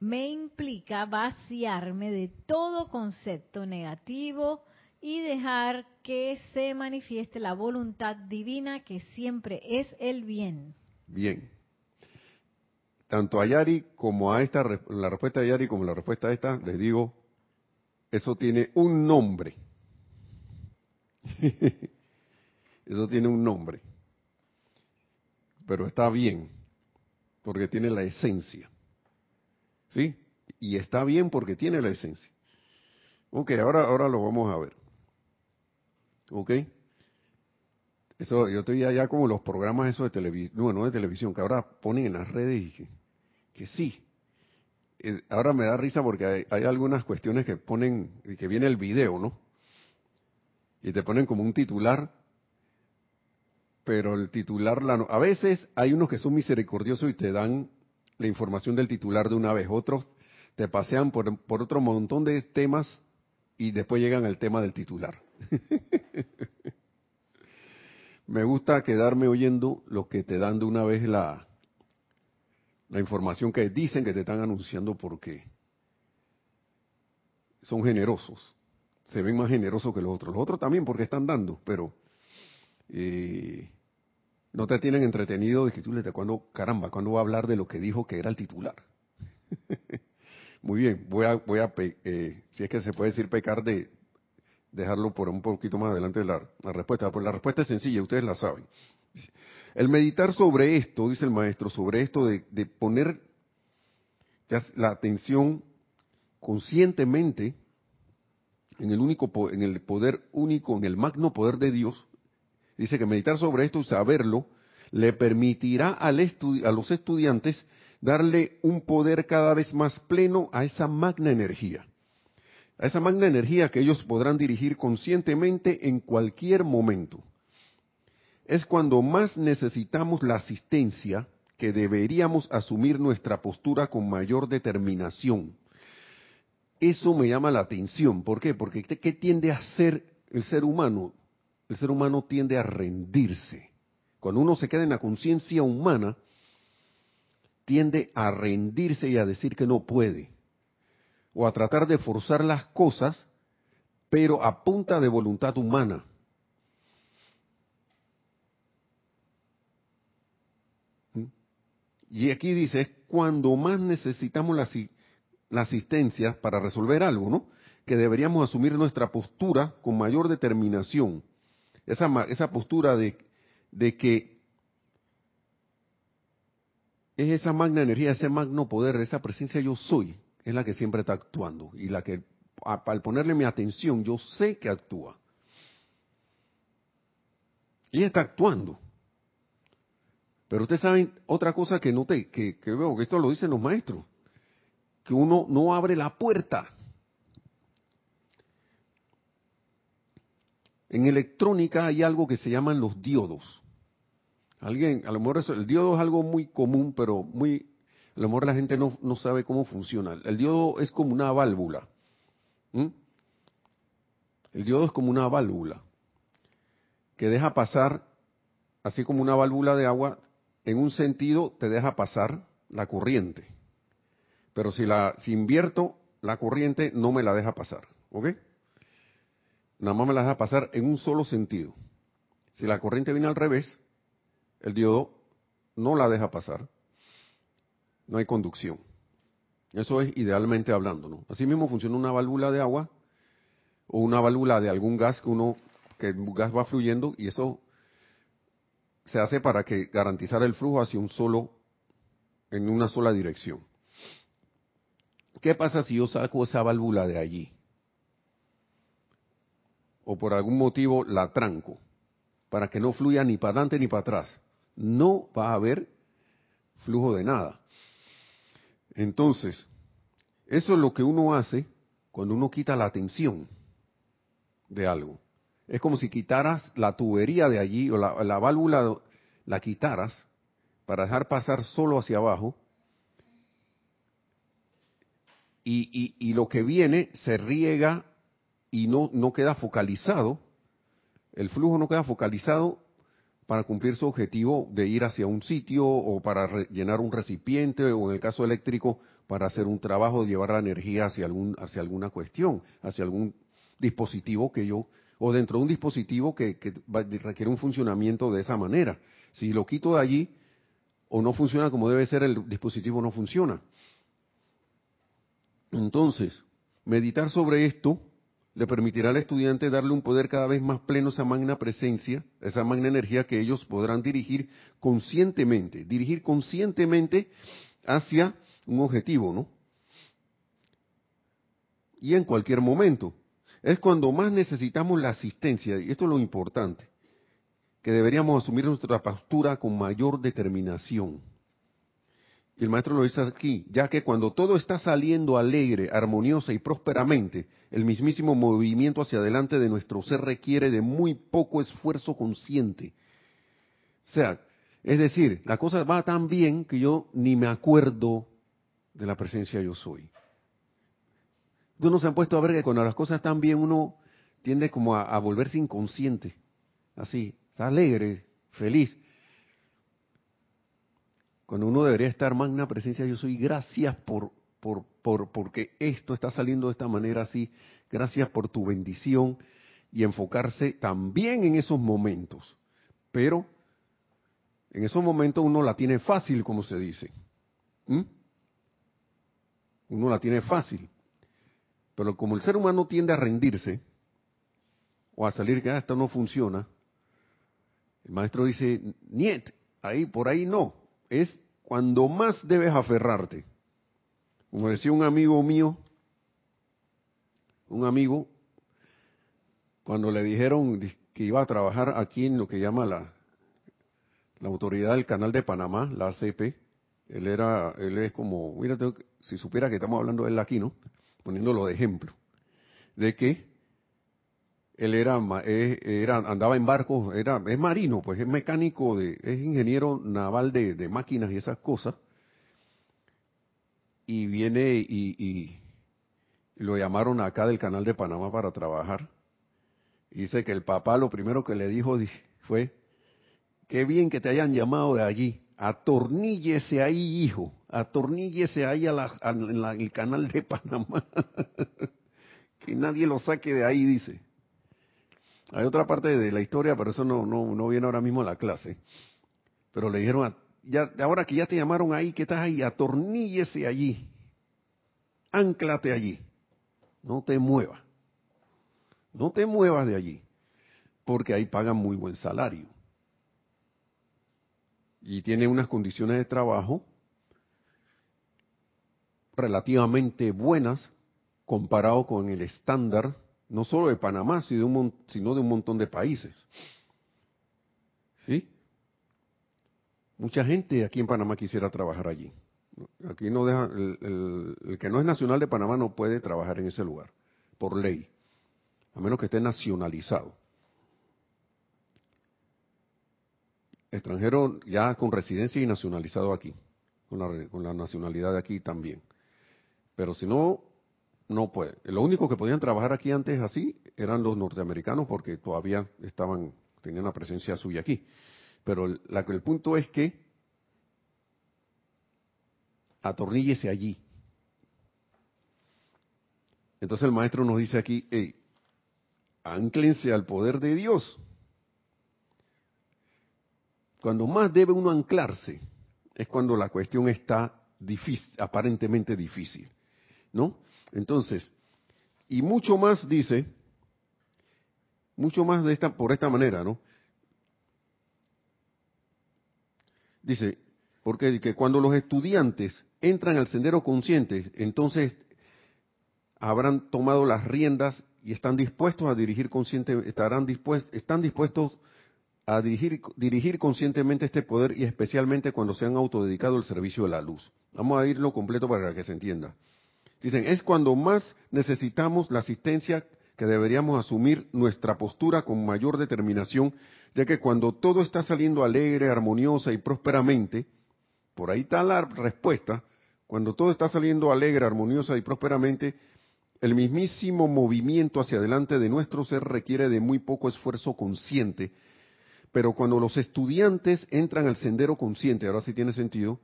Speaker 1: me implica vaciarme de todo concepto negativo y dejar que se manifieste la voluntad divina que siempre es el bien.
Speaker 2: Bien. Tanto a Yari como a esta, la respuesta de Yari como la respuesta a esta, les digo, eso tiene un nombre. eso tiene un nombre. Pero está bien, porque tiene la esencia. ¿Sí? Y está bien porque tiene la esencia. Ok, ahora, ahora lo vamos a ver. ¿Ok? Eso, yo estoy allá como los programas esos de televisión, bueno, de televisión, que ahora ponen en las redes y que, sí. Eh, ahora me da risa porque hay, algunas cuestiones que ponen, y que viene el video, ¿no? Y te ponen como un titular, pero el titular, la, a veces hay unos que son misericordiosos y te dan la información del titular de una vez, otros te pasean por, otro montón de temas y después llegan al tema del titular. Me gusta quedarme oyendo lo que te dan de una vez la, la información que dicen que te están anunciando porque son generosos. Se ven más generosos que los otros. Los otros también porque están dando, pero eh, no te tienen entretenido de que tú le cuando, caramba, cuando va a hablar de lo que dijo que era el titular. Muy bien, voy a, voy a eh, si es que se puede decir pecar de dejarlo por un poquito más adelante de la, respuesta, pues la respuesta es sencilla, ustedes la saben. El meditar sobre esto, dice el maestro, sobre esto de, de poner la atención conscientemente en el único, en el poder único, en el magno poder de Dios, dice que meditar sobre esto y saberlo le permitirá a los estudiantes darle un poder cada vez más pleno a esa magna energía. A esa magna energía que ellos podrán dirigir conscientemente en cualquier momento. Es cuando más necesitamos la asistencia que deberíamos asumir nuestra postura con mayor determinación. Eso me llama la atención. ¿Por qué? Porque ¿qué tiende a hacer el ser humano? El ser humano tiende a rendirse. Cuando uno se queda en la conciencia humana, tiende a rendirse y a decir que no puede, o a tratar de forzar las cosas, pero a punta de voluntad humana. ¿Mm? Y aquí dice, cuando más necesitamos la, la, asistencia para resolver algo, ¿no? Que deberíamos asumir nuestra postura con mayor determinación. Esa, esa postura de, de que es esa magna energía, ese magno poder, esa presencia yo soy, es la que siempre está actuando y la que al ponerle mi atención yo sé que actúa. Y está actuando. Pero ustedes saben otra cosa que noté, que, que veo, que esto lo dicen los maestros, que uno no abre la puerta. En electrónica hay algo que se llaman los diodos. Alguien, a lo mejor el diodo es algo muy común, pero muy, a lo mejor la gente no, no sabe cómo funciona. El diodo es como una válvula. El diodo es como una válvula que deja pasar, así como una válvula de agua, en un sentido te deja pasar la corriente. Pero si la si invierto la corriente no me la deja pasar, ¿ok? Nada más me la deja pasar en un solo sentido. Si la corriente viene al revés, el diodo no la deja pasar. No hay conducción. Eso es idealmente hablando, ¿no? Así mismo funciona una válvula de agua o una válvula de algún gas que uno que el gas va fluyendo y eso se hace para que garantizar el flujo hacia un solo en una sola dirección. ¿Qué pasa si yo saco esa válvula de allí? O por algún motivo la tranco para que no fluya ni para adelante ni para atrás. No va a haber flujo de nada. Entonces, eso es lo que uno hace cuando uno quita la atención de algo. Es como si quitaras la tubería de allí o la, válvula, la quitaras para dejar pasar solo hacia abajo y, y, lo que viene se riega y no, no queda focalizado, el flujo no queda focalizado para cumplir su objetivo de ir hacia un sitio o para llenar un recipiente o en el caso eléctrico para hacer un trabajo, de llevar la energía hacia, algún, hacia alguna cuestión, hacia algún dispositivo que yo, o dentro de un dispositivo que, requiere un funcionamiento de esa manera. Si lo quito de allí o no funciona como debe ser, el dispositivo no funciona. Entonces, meditar sobre esto le permitirá al estudiante darle un poder cada vez más pleno a esa magna presencia, esa magna energía que ellos podrán dirigir conscientemente, dirigir conscientemente hacia un objetivo, ¿no? Y en cualquier momento. Es cuando más necesitamos la asistencia, y esto es lo importante, que deberíamos asumir nuestra postura con mayor determinación. Y el maestro lo dice aquí, ya que cuando todo está saliendo alegre, armoniosa y prósperamente, el mismísimo movimiento hacia adelante de nuestro ser requiere de muy poco esfuerzo consciente. O sea, es decir, la cosa va tan bien que yo ni me acuerdo de la presencia yo soy. Uno se han puesto a ver que cuando las cosas están bien uno tiende como a, volverse inconsciente, así, está alegre, feliz. Cuando uno debería estar magna presencia yo soy, gracias por, por, por, porque esto está saliendo de esta manera así, gracias por tu bendición y enfocarse también en esos momentos. Pero en esos momentos uno la tiene fácil, como se dice. ¿Mm? uno la tiene fácil. Pero como el ser humano tiende a rendirse o a salir que ah, esto no funciona, el maestro dice, niet, ahí por ahí no, es cuando más debes aferrarte. Como decía un amigo mío, un amigo, cuando le dijeron que iba a trabajar aquí en lo que llama la, la autoridad del canal de Panamá, la ACP, él era, él es como, mira, si supiera que estamos hablando de él aquí, ¿no? Poniéndolo de ejemplo, de que él era, era andaba en barcos, era, es marino, pues es mecánico, de, es ingeniero naval de, máquinas y esas cosas, y viene y, lo llamaron acá del canal de Panamá para trabajar. Dice que el papá lo primero que le dijo fue, qué bien que te hayan llamado de allí, atorníllese ahí, hijo, atorníllese ahí a en el canal de Panamá. que nadie lo saque de ahí, dice. Hay otra parte de la historia, pero eso no, no, no viene ahora mismo a la clase. Pero le dijeron, ya, ahora que ya te llamaron ahí, que estás ahí, atorníllese allí. Ánclate allí. No te muevas. No te muevas de allí. Porque ahí pagan muy buen salario y tiene unas condiciones de trabajo relativamente buenas comparado con el estándar, no solo de Panamá, sino de un, montón de países. ¿Sí? Mucha gente aquí en Panamá quisiera trabajar allí. Aquí no deja, el, el, que no es nacional de Panamá no puede trabajar en ese lugar, por ley, a menos que esté nacionalizado. extranjero ya con residencia y nacionalizado aquí, con la, con la nacionalidad de aquí también. Pero si no, no puede. Lo único que podían trabajar aquí antes así eran los norteamericanos porque todavía estaban, tenían la presencia suya aquí. Pero la, el punto es que atorníllese allí. Entonces el maestro nos dice aquí, hey, anclense al poder de Dios. Cuando más debe uno anclarse es cuando la cuestión está difícil, aparentemente difícil, ¿no? Entonces, y mucho más dice, mucho más de esta, por esta manera, ¿no? Dice, porque que cuando los estudiantes entran al sendero consciente, entonces habrán tomado las riendas y están dispuestos a dirigir consciente, estarán dispuestos, están dispuestos a dirigir, dirigir conscientemente este poder y especialmente cuando se han autodedicado al servicio de la luz. Vamos a irlo completo para que se entienda. Dicen, es cuando más necesitamos la asistencia que deberíamos asumir nuestra postura con mayor determinación, ya que cuando todo está saliendo alegre, armoniosa y prósperamente, por ahí está la respuesta, cuando todo está saliendo alegre, armoniosa y prósperamente, el mismísimo movimiento hacia adelante de nuestro ser requiere de muy poco esfuerzo consciente, pero cuando los estudiantes entran al sendero consciente, ahora sí tiene sentido,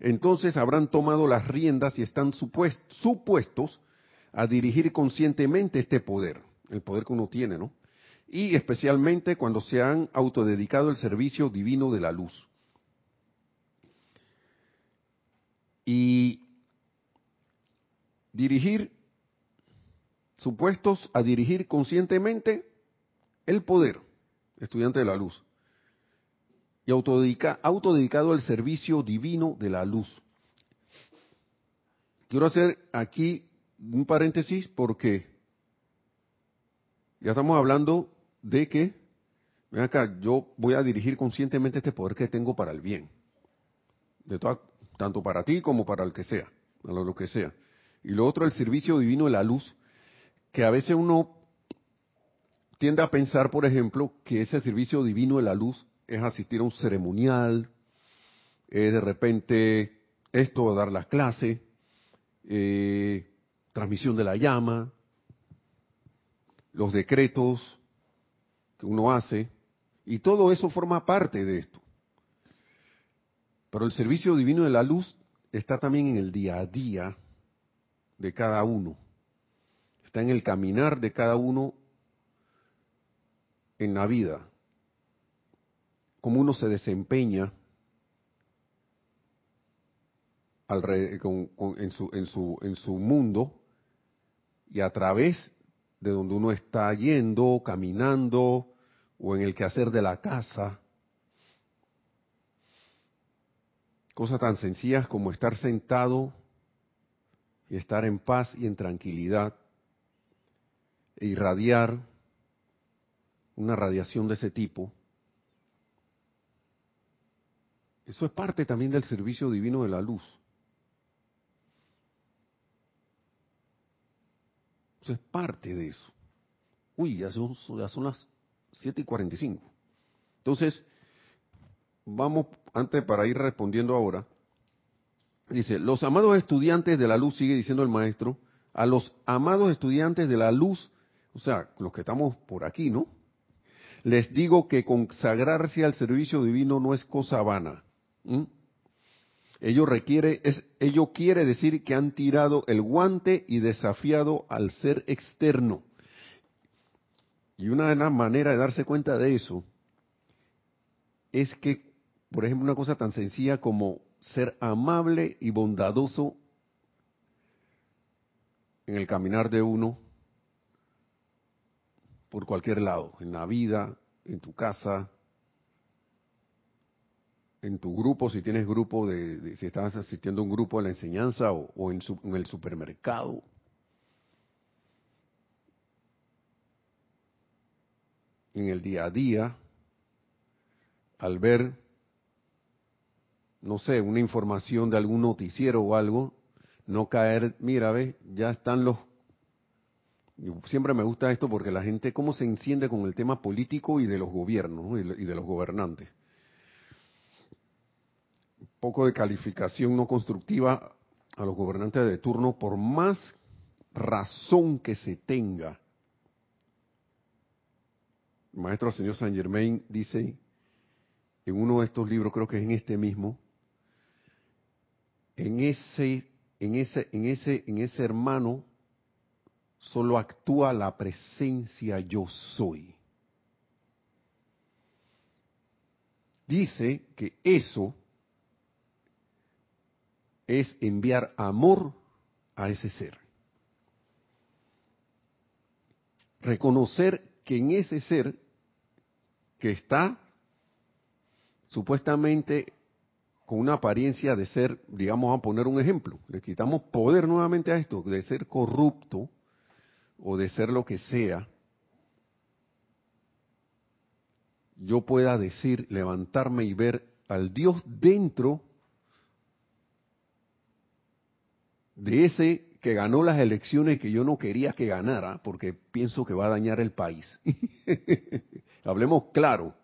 Speaker 2: entonces habrán tomado las riendas y están supuestos a dirigir conscientemente este poder, el poder que uno tiene, ¿no? Y especialmente cuando se han autodedicado al servicio divino de la luz. Y dirigir, supuestos a dirigir conscientemente el poder, estudiante de la luz y autodedicado al servicio divino de la luz. Quiero hacer aquí un paréntesis porque ya estamos hablando de que, ven acá, yo voy a dirigir conscientemente este poder que tengo para el bien, de tanto para ti como para el que sea, a lo que sea. Y lo otro, el servicio divino de la luz, que a veces uno tiende a pensar, por ejemplo, que ese servicio divino de la luz es asistir a un ceremonial, eh, de repente esto, dar las clases, eh, transmisión de la llama, los decretos que uno hace, y todo eso forma parte de esto. Pero el servicio divino de la luz está también en el día a día de cada uno. Está en el caminar de cada uno en la vida cómo uno se desempeña en, su, en, su, en su mundo y a través de donde uno está yendo, caminando o en el quehacer de la casa. Cosas tan sencillas como estar sentado y estar en paz y en tranquilidad e irradiar una radiación de ese tipo Eso es parte también del servicio divino de la luz. Eso es parte de eso. Uy, ya son, las 7 y 45. Entonces, vamos, antes para ir respondiendo ahora, dice, los amados estudiantes de la luz, sigue diciendo el maestro, a los amados estudiantes de la luz, o sea, los que estamos por aquí, ¿no? Les digo que consagrarse al servicio divino no es cosa vana, ¿Mm? Ello requiere, es, ello quiere decir que han tirado el guante y desafiado al ser externo. Y una de las maneras de darse cuenta de eso es que, por ejemplo, una cosa tan sencilla como ser amable y bondadoso en el caminar de uno por cualquier lado, en la vida, en tu casa, en tu grupo, si tienes grupo de, si estás asistiendo a un grupo de la enseñanza o, en, en el supermercado. En el día a día, al ver, no sé, una información de algún noticiero o algo, no caer, mira, ve, ya están los... Siempre me gusta esto porque la gente, cómo se enciende con el tema político y de los gobiernos y de los gobernantes poco de calificación no constructiva a los gobernantes de turno, por más razón que se tenga. Maestro señor Saint Germain dice en uno de estos libros, creo que es en este mismo, en ese, en ese, en ese, en ese hermano solo actúa la presencia yo soy. Dice que eso es enviar amor a ese ser. Reconocer que en ese ser que está supuestamente con una apariencia de ser, digamos, a poner un ejemplo, le quitamos poder nuevamente a esto, de ser corrupto, o de ser lo que sea, yo pueda decir, levantarme y ver al Dios dentro de ese que ganó las elecciones que yo no quería que ganara, porque pienso que va a dañar el país. hablemos claro,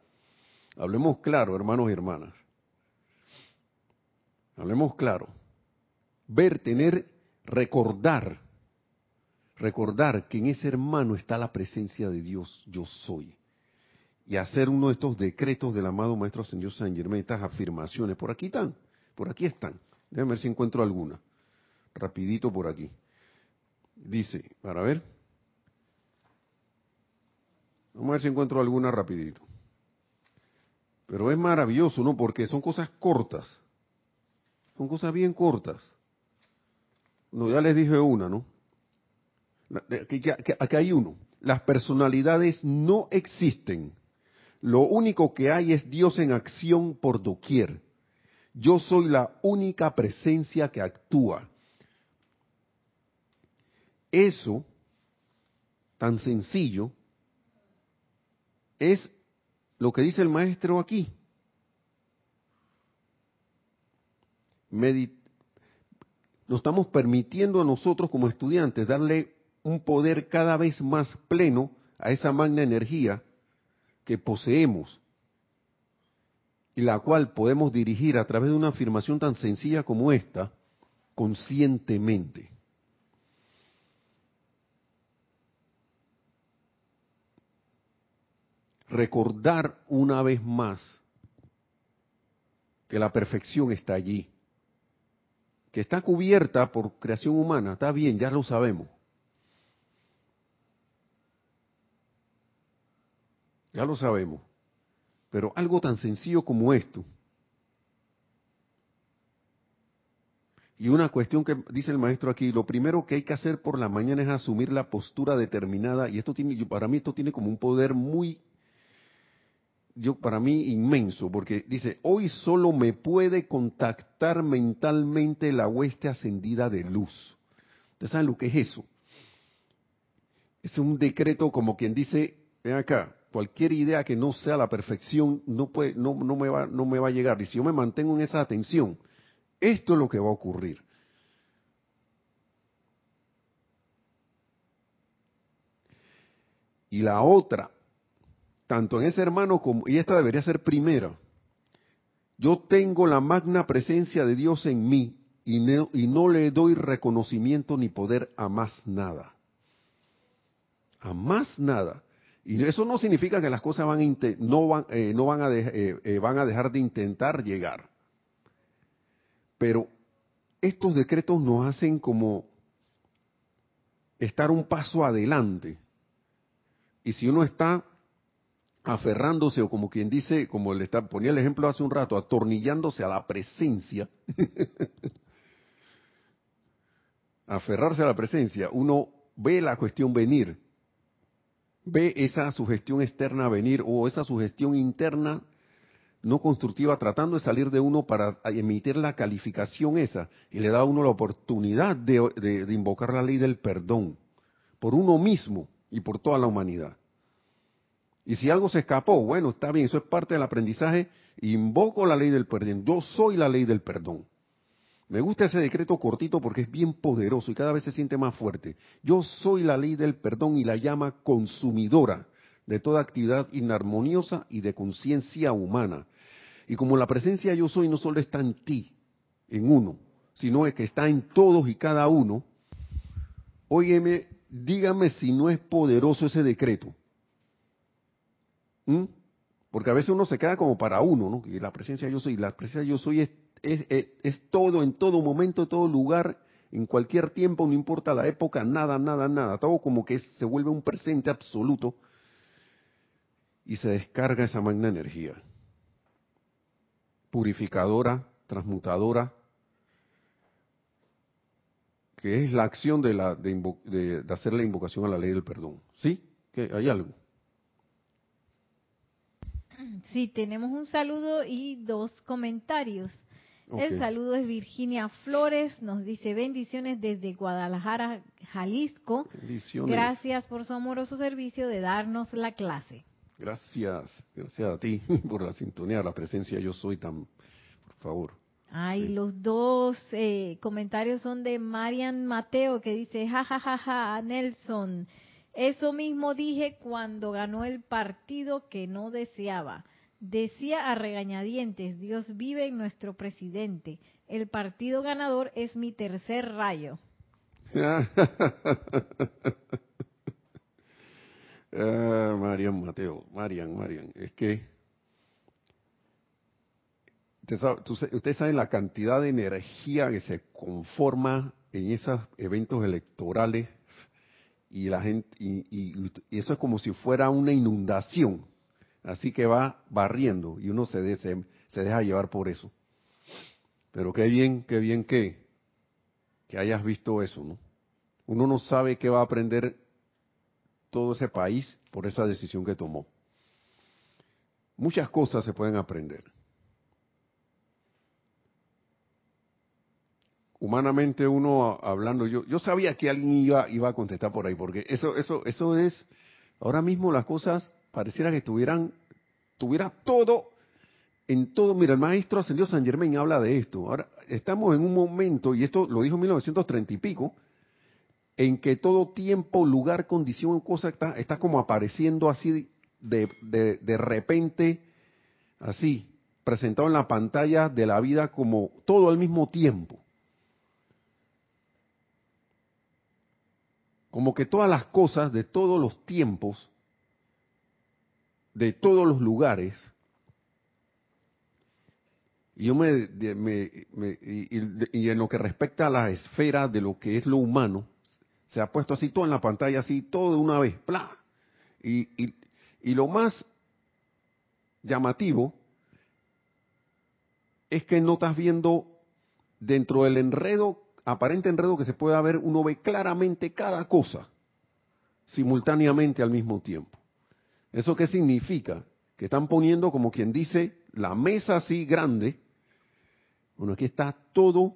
Speaker 2: hablemos claro, hermanos y hermanas. Hablemos claro. Ver, tener, recordar, recordar que en ese hermano está la presencia de Dios, yo soy. Y hacer uno de estos decretos del amado Maestro Señor San Germán, estas afirmaciones. Por aquí están, por aquí están. Déjame ver si encuentro alguna rapidito por aquí. Dice, para ver. Vamos a ver si encuentro alguna rapidito. Pero es maravilloso, ¿no? Porque son cosas cortas. Son cosas bien cortas. No, ya les dije una, ¿no? Aquí, hay uno. Las personalidades no existen. Lo único que hay es Dios en acción por doquier. Yo soy la única presencia que actúa. Eso, tan sencillo, es lo que dice el maestro aquí. nos estamos permitiendo a nosotros como estudiantes darle un poder cada vez más pleno a esa magna energía que poseemos y la cual podemos dirigir a través de una afirmación tan sencilla como esta, conscientemente. Recordar una vez más que la perfección está allí, que está cubierta por creación humana, está bien, ya lo sabemos. Ya lo sabemos. Pero algo tan sencillo como esto, Y una cuestión que dice el maestro aquí, lo primero que hay que hacer por la mañana es asumir la postura determinada, y esto tiene, para mí esto tiene como un poder muy yo para mí inmenso, porque dice, hoy solo me puede contactar mentalmente la hueste ascendida de luz. ¿Ustedes saben lo que es eso? Es un decreto como quien dice, ven acá, cualquier idea que no sea la perfección no, puede, no, no, me va, no me va a llegar. Y si yo me mantengo en esa atención, esto es lo que va a ocurrir. Y la otra, tanto en ese hermano como, y esta debería ser primera, yo tengo la magna presencia de Dios en mí y no, le doy reconocimiento ni poder a más nada. A más nada. Y eso no significa que las cosas van a no, van, eh, no van, a eh, eh, van a dejar de intentar llegar. Pero estos decretos nos hacen como estar un paso adelante. Y si uno está aferrándose o como quien dice, como le está, ponía el ejemplo hace un rato, atornillándose a la presencia, aferrarse a la presencia, uno ve la cuestión venir, ve esa sugestión externa venir o esa sugestión interna no constructiva tratando de salir de uno para emitir la calificación esa y le da a uno la oportunidad de invocar la ley del perdón por uno mismo y por toda la humanidad. Y si algo se escapó, bueno, está bien, eso es parte del aprendizaje. Invoco la ley del perdón. Yo soy la ley del perdón. Me gusta ese decreto cortito porque es bien poderoso y cada vez se siente más fuerte. Yo soy la ley del perdón y la llama consumidora de toda actividad inarmoniosa y de conciencia humana. Y como la presencia yo soy no solo está en ti, en uno, sino que está en todos y cada uno, óyeme, dígame si no es poderoso ese decreto. ¿Mm? Porque a veces uno se queda como para uno, ¿no? Y la presencia yo soy, la presencia yo soy es, todo, en todo momento, en todo lugar, en cualquier tiempo, no importa la época, nada, nada, nada. Todo como que se vuelve un presente absoluto y se descarga esa magna energía. Purificadora, transmutadora, que es la acción de, la, de, de hacer la invocación a la ley del perdón. ¿Sí? ¿Que hay algo?
Speaker 1: Sí, tenemos un saludo y dos comentarios. El saludo es Virginia Flores, nos dice bendiciones desde Guadalajara, Jalisco. Bendiciones. Gracias por su amoroso servicio de darnos la clase.
Speaker 2: Gracias, gracias a ti por la sintonía, la presencia yo soy tan, por favor.
Speaker 1: Ay, los dos eh, comentarios son de Marian Mateo que dice, ja, ja, ja, ja, Nelson, eso mismo dije cuando ganó el partido que no deseaba. Decía a regañadientes, Dios vive en nuestro presidente. El partido ganador es mi tercer rayo.
Speaker 2: ah, Marian Mateo, Marian, Marian, es que usted sabe, la cantidad de energía que se conforma en esos eventos electorales y la gente y, eso es como si fuera una inundación. Así que va barriendo y uno se, deja llevar por eso. Pero qué bien qué bien que que hayas visto eso no uno no sabe qué va a aprender todo ese país por esa decisión que tomó. Muchas cosas se pueden aprender humanamente uno hablando, yo, yo sabía que alguien iba, iba a contestar por ahí, porque eso, eso, eso es, ahora mismo las cosas pareciera que tuvieran, tuviera todo, en todo, mira, el maestro ascendió San Germain habla de esto, ahora estamos en un momento, y esto lo dijo en 1930 y pico, en que todo tiempo, lugar, condición, cosa está, está como apareciendo así de, de, de repente, así, presentado en la pantalla de la vida como todo al mismo tiempo. Como que todas las cosas de todos los tiempos, de todos los lugares, y yo me, y, en lo que respecta a la esfera de lo que es lo humano, se ha puesto así todo en la pantalla, así todo de una vez, ¡plá! Y, y lo más llamativo es que no estás viendo dentro del enredo aparente enredo que se puede ver, uno ve claramente cada cosa simultáneamente al mismo tiempo. ¿Eso qué significa? Que están poniendo, como quien dice, la mesa así grande. Bueno, aquí está todo.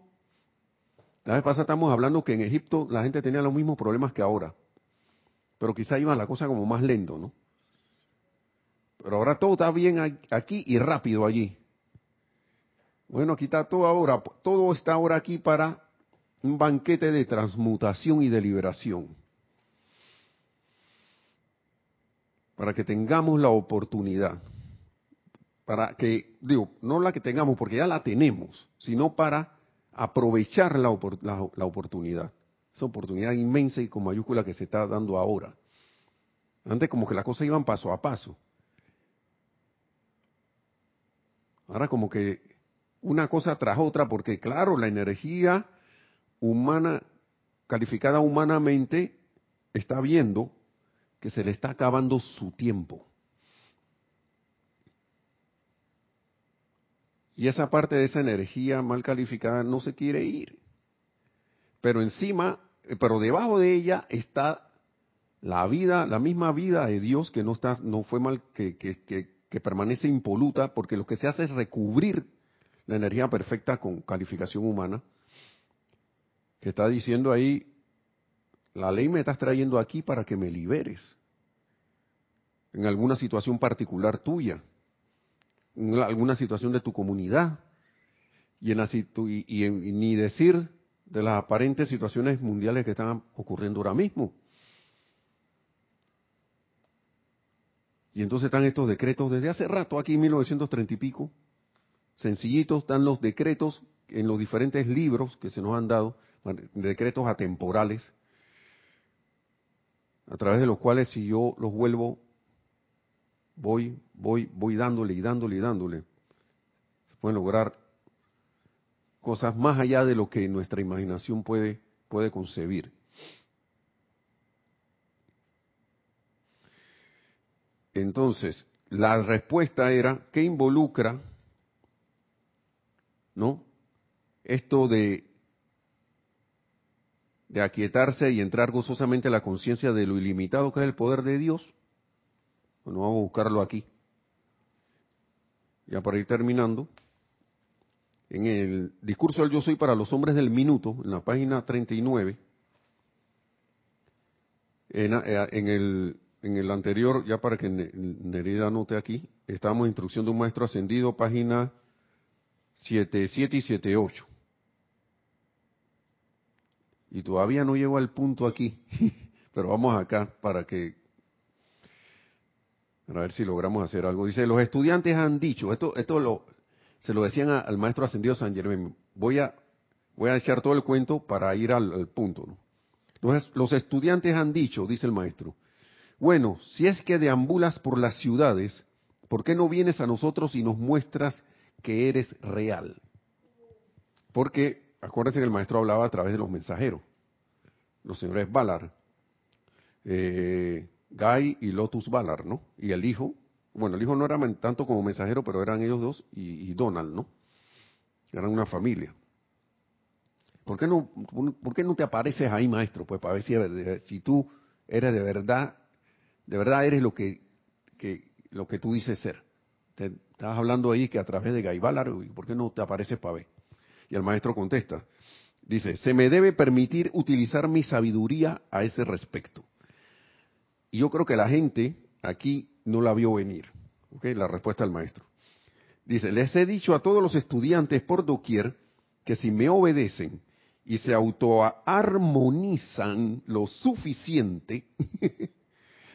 Speaker 2: La vez pasada estamos hablando que en Egipto la gente tenía los mismos problemas que ahora. Pero quizá iba la cosa como más lento, ¿no? Pero ahora todo está bien aquí y rápido allí. Bueno, aquí está todo ahora, todo está ahora aquí para un banquete de transmutación y de liberación. Para que tengamos la oportunidad, para que, digo, no la que tengamos porque ya la tenemos, sino para aprovechar la, la oportunidad. Esa oportunidad inmensa y con mayúscula que se está dando ahora. Antes como que las cosas iban paso a paso. Ahora como que una cosa tras otra, porque claro, la energía humana, calificada humanamente, está viendo que se le está acabando su tiempo. Y esa parte de esa energía mal calificada no se quiere ir. Pero encima, eh, pero debajo de ella está la vida, la misma vida de Dios que no está, no fue mal, que, que, que permanece impoluta, porque lo que se hace es recubrir la energía perfecta con calificación humana que está diciendo ahí, la ley me estás trayendo aquí para que me liberes en alguna situación particular tuya, en alguna situación de tu comunidad, y, en y, ni decir de las aparentes situaciones mundiales que están ocurriendo ahora mismo. Y entonces están estos decretos desde hace rato, aquí en 1930 y pico, sencillitos, están los decretos en los diferentes libros que se nos han dado, decretos atemporales, a través de los cuales si yo los vuelvo, voy, voy, voy dándole y dándole y dándole, se pueden lograr cosas más allá de lo que nuestra imaginación puede, puede concebir. Entonces, la respuesta era, ¿qué involucra? ¿No? Esto de de aquietarse y entrar gozosamente a la conciencia de lo ilimitado que es el poder de Dios? Bueno, vamos a buscarlo aquí. Ya para ir terminando. en el discurso del yo soy para los hombres del minuto, en la página 39, en, eh, en, el, en el anterior, ya para que Nerida anote aquí, estábamos en instrucción de un maestro ascendido, página 77 y 78. Y todavía no llego al punto aquí, pero vamos acá para que a ver si logramos hacer algo. Dice, los estudiantes han dicho, esto, esto lo, se lo decían al maestro ascendido San Germán, voy a, voy a echar todo el cuento para ir al, punto. Los, los estudiantes han dicho, dice el maestro, bueno, si es que deambulas por las ciudades, ¿por qué no vienes a nosotros y nos muestras que eres real? Porque, acuérdense que el maestro hablaba a través de los mensajeros, los señores Valar. Eh, Guy y Lotus Valar, ¿no? Y el hijo, bueno, el hijo no era tanto como mensajero, pero eran ellos dos y, Donald, ¿no? Eran una familia. ¿Por qué, no, ¿Por qué no te apareces ahí, maestro? Pues para ver si, si tú eres de verdad, de verdad eres lo que, que, lo que tú dices ser. Te, estás hablando ahí que a través de Guy Valar, ¿por qué no te apareces para ver? Y el maestro contesta, dice, se me debe permitir utilizar mi sabiduría a ese respecto. Y yo creo que la gente aquí no la vio venir. ¿okay? La respuesta del maestro. Dice, les he dicho a todos los estudiantes por doquier que si me obedecen y se autoarmonizan lo suficiente,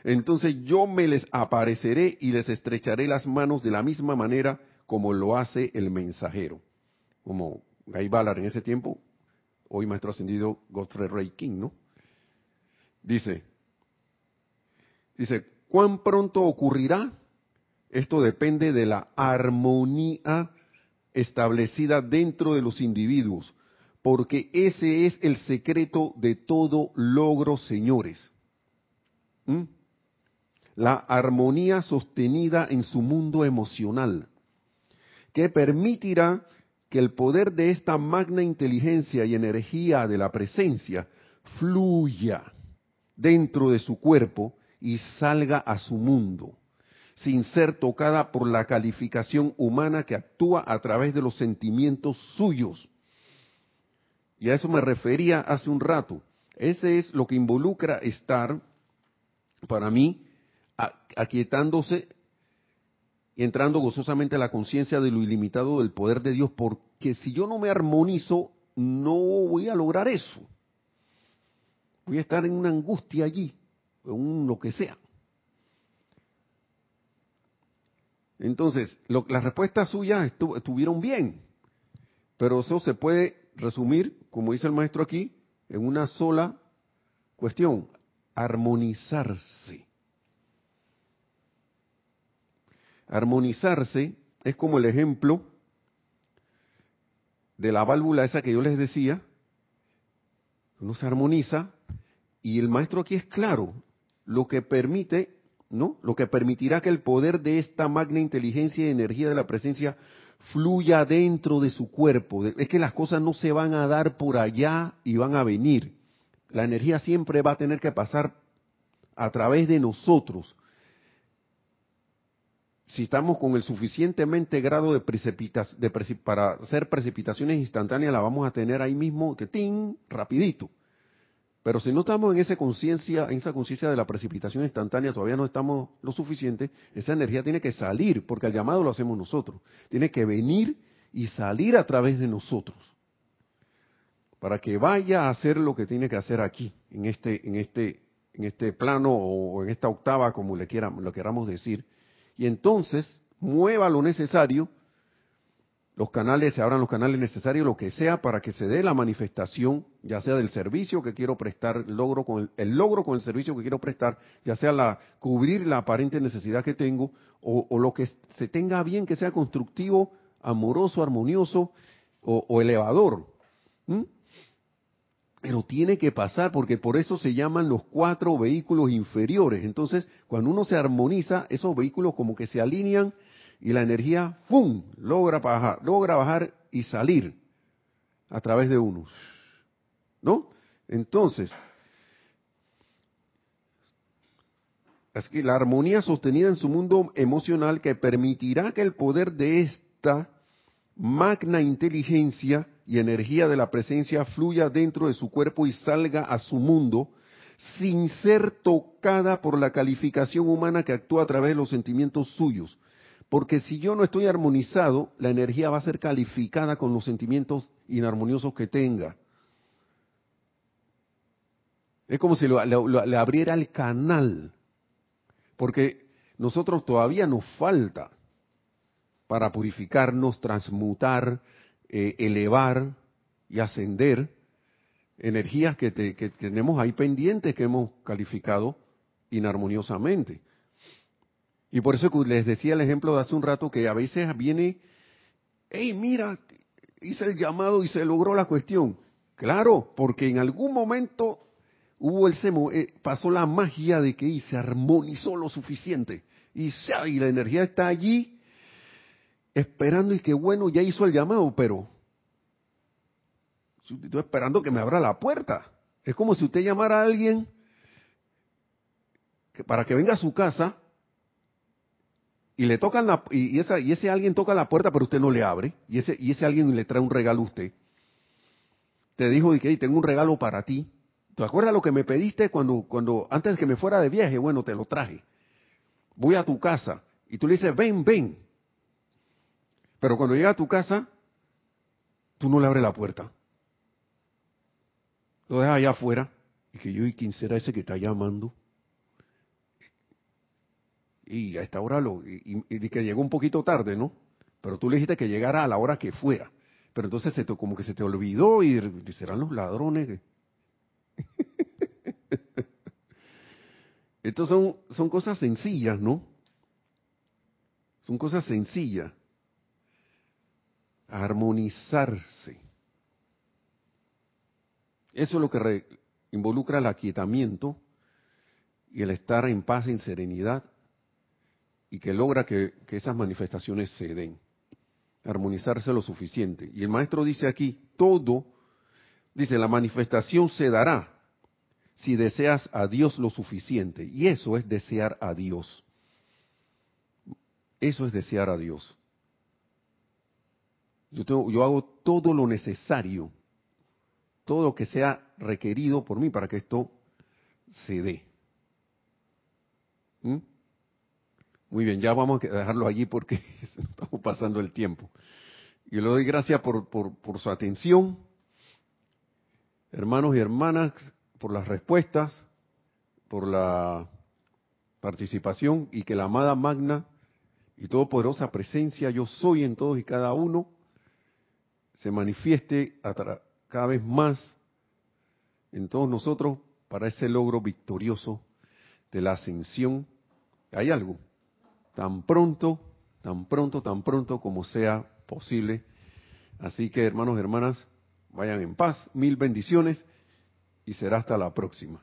Speaker 2: entonces yo me les apareceré y les estrecharé las manos de la misma manera como lo hace el mensajero. Como Guy Ballard en ese tiempo, hoy maestro ascendido Godfrey Ray King, ¿no? Dice, Dice, ¿cuán pronto ocurrirá? Esto depende de la armonía establecida dentro de los individuos, porque ese es el secreto de todo logro, señores. ¿Mm? La armonía sostenida en su mundo emocional, que permitirá que el poder de esta magna inteligencia y energía de la presencia fluya dentro de su cuerpo y salga a su mundo, sin ser tocada por la calificación humana que actúa a través de los sentimientos suyos. Y a eso me refería hace un rato. Ese es lo que involucra estar, para mí, aquietándose y entrando gozosamente a la conciencia de lo ilimitado del poder de Dios, porque si yo no me armonizo, no voy a lograr eso. Voy a estar en una angustia allí, un lo que sea. Entonces, las respuestas suyas estuvieron bien, pero eso se puede resumir, como dice el maestro aquí, en una sola cuestión, armonizarse. Armonizarse es como el ejemplo de la válvula esa que yo les decía, uno se armoniza y el maestro aquí es claro, lo que permite, ¿no? Lo que permitirá que el poder de esta magna inteligencia y energía de la presencia fluya dentro de su cuerpo. Es que las cosas no se van a dar por allá y van a venir. La energía siempre va a tener que pasar a través de nosotros. Si estamos con el suficientemente grado de precipitación, para hacer precipitaciones instantáneas, la vamos a tener ahí mismo, que ting, rapidito. Pero si no estamos en esa conciencia, en esa conciencia de la precipitación instantánea, todavía no estamos lo suficiente, esa energía tiene que salir, porque el llamado lo hacemos nosotros. Tiene que venir y salir a través de nosotros. Para que vaya a hacer lo que tiene que hacer aquí, en este, en este, en este plano o en esta octava, como le lo queramos decir. Y entonces mueva lo necesario los canales, se abran los canales necesarios, lo que sea, para que se dé la manifestación, ya sea del servicio que quiero prestar, el logro con el, logro con el servicio que quiero prestar, ya sea la cubrir la aparente necesidad que tengo, o, lo que se tenga bien, que sea constructivo, amoroso, armonioso o, elevador. Pero tiene que pasar, porque por eso se llaman los cuatro vehículos inferiores. Entonces, cuando uno se armoniza, esos vehículos como que se alinean y la energía, ¡fum!, logra bajar, logra bajar y salir a través de uno. ¿No? Entonces, es que la armonía sostenida en su mundo emocional que permitirá que el poder de esta magna inteligencia y energía de la presencia fluya dentro de su cuerpo y salga a su mundo sin ser tocada por la calificación humana que actúa a través de los sentimientos suyos. Porque si yo no estoy armonizado, la energía va a ser calificada con los sentimientos inarmoniosos que tenga. Es como si le abriera el canal. Porque nosotros todavía nos falta para purificarnos, transmutar, eh, elevar y ascender energías que, que tenemos ahí pendientes que hemos calificado inarmoniosamente. Y por eso les decía el ejemplo de hace un rato que a veces viene, hey, mira, hice el llamado y se logró la cuestión. Claro, porque en algún momento hubo el semo, eh, pasó la magia de que se armonizó lo suficiente y, y la energía está allí esperando y que bueno, ya hizo el llamado, pero estoy esperando que me abra la puerta. Es como si usted llamara a alguien que para que venga a su casa y le tocan la, y, esa, y ese alguien toca la puerta pero usted no le abre y ese y ese alguien le trae un regalo a usted. Te dijo que tengo un regalo para ti ¿Te acuerdas lo que me pediste cuando, cuando, antes de que me fuera de viaje? Bueno, te lo traje. Voy a tu casa. Y tú le dices, ven, ven. Pero cuando llega a tu casa, tú no le abres la puerta. Lo dejas allá afuera. Y que yo, ¿y quién será ese que está llamando? Y a esta hora lo, y, que llegó un poquito tarde, ¿no? Pero tú le dijiste que llegara a la hora que fuera. Pero entonces se te, como que se te olvidó y serán los ladrones. Estos son, son cosas sencillas, ¿no? Son cosas sencillas. Armonizarse. Eso es lo que involucra el aquietamiento y el estar en paz, en serenidad, y que logra que, que esas manifestaciones se den. Armonizarse lo suficiente. Y el maestro dice aquí, todo, dice, la manifestación se dará si deseas a Dios lo suficiente. Y eso es desear a Dios. Eso es desear a Dios. Yo, yo hago todo lo necesario, todo lo que sea requerido por mí para que esto se dé. ¿Mm? Muy bien, ya vamos a dejarlo allí porque estamos pasando el tiempo. Y le doy gracias por, por, por su atención. Hermanos y hermanas, por las respuestas, por la participación y que la amada magna y todopoderosa presencia yo soy en todos y cada uno se manifieste cada vez más en todos nosotros para ese logro victorioso de la ascensión. Hay algo, tan pronto, tan pronto, tan pronto como sea posible. Así que hermanos y hermanas, vayan en paz, mil bendiciones y será hasta la próxima.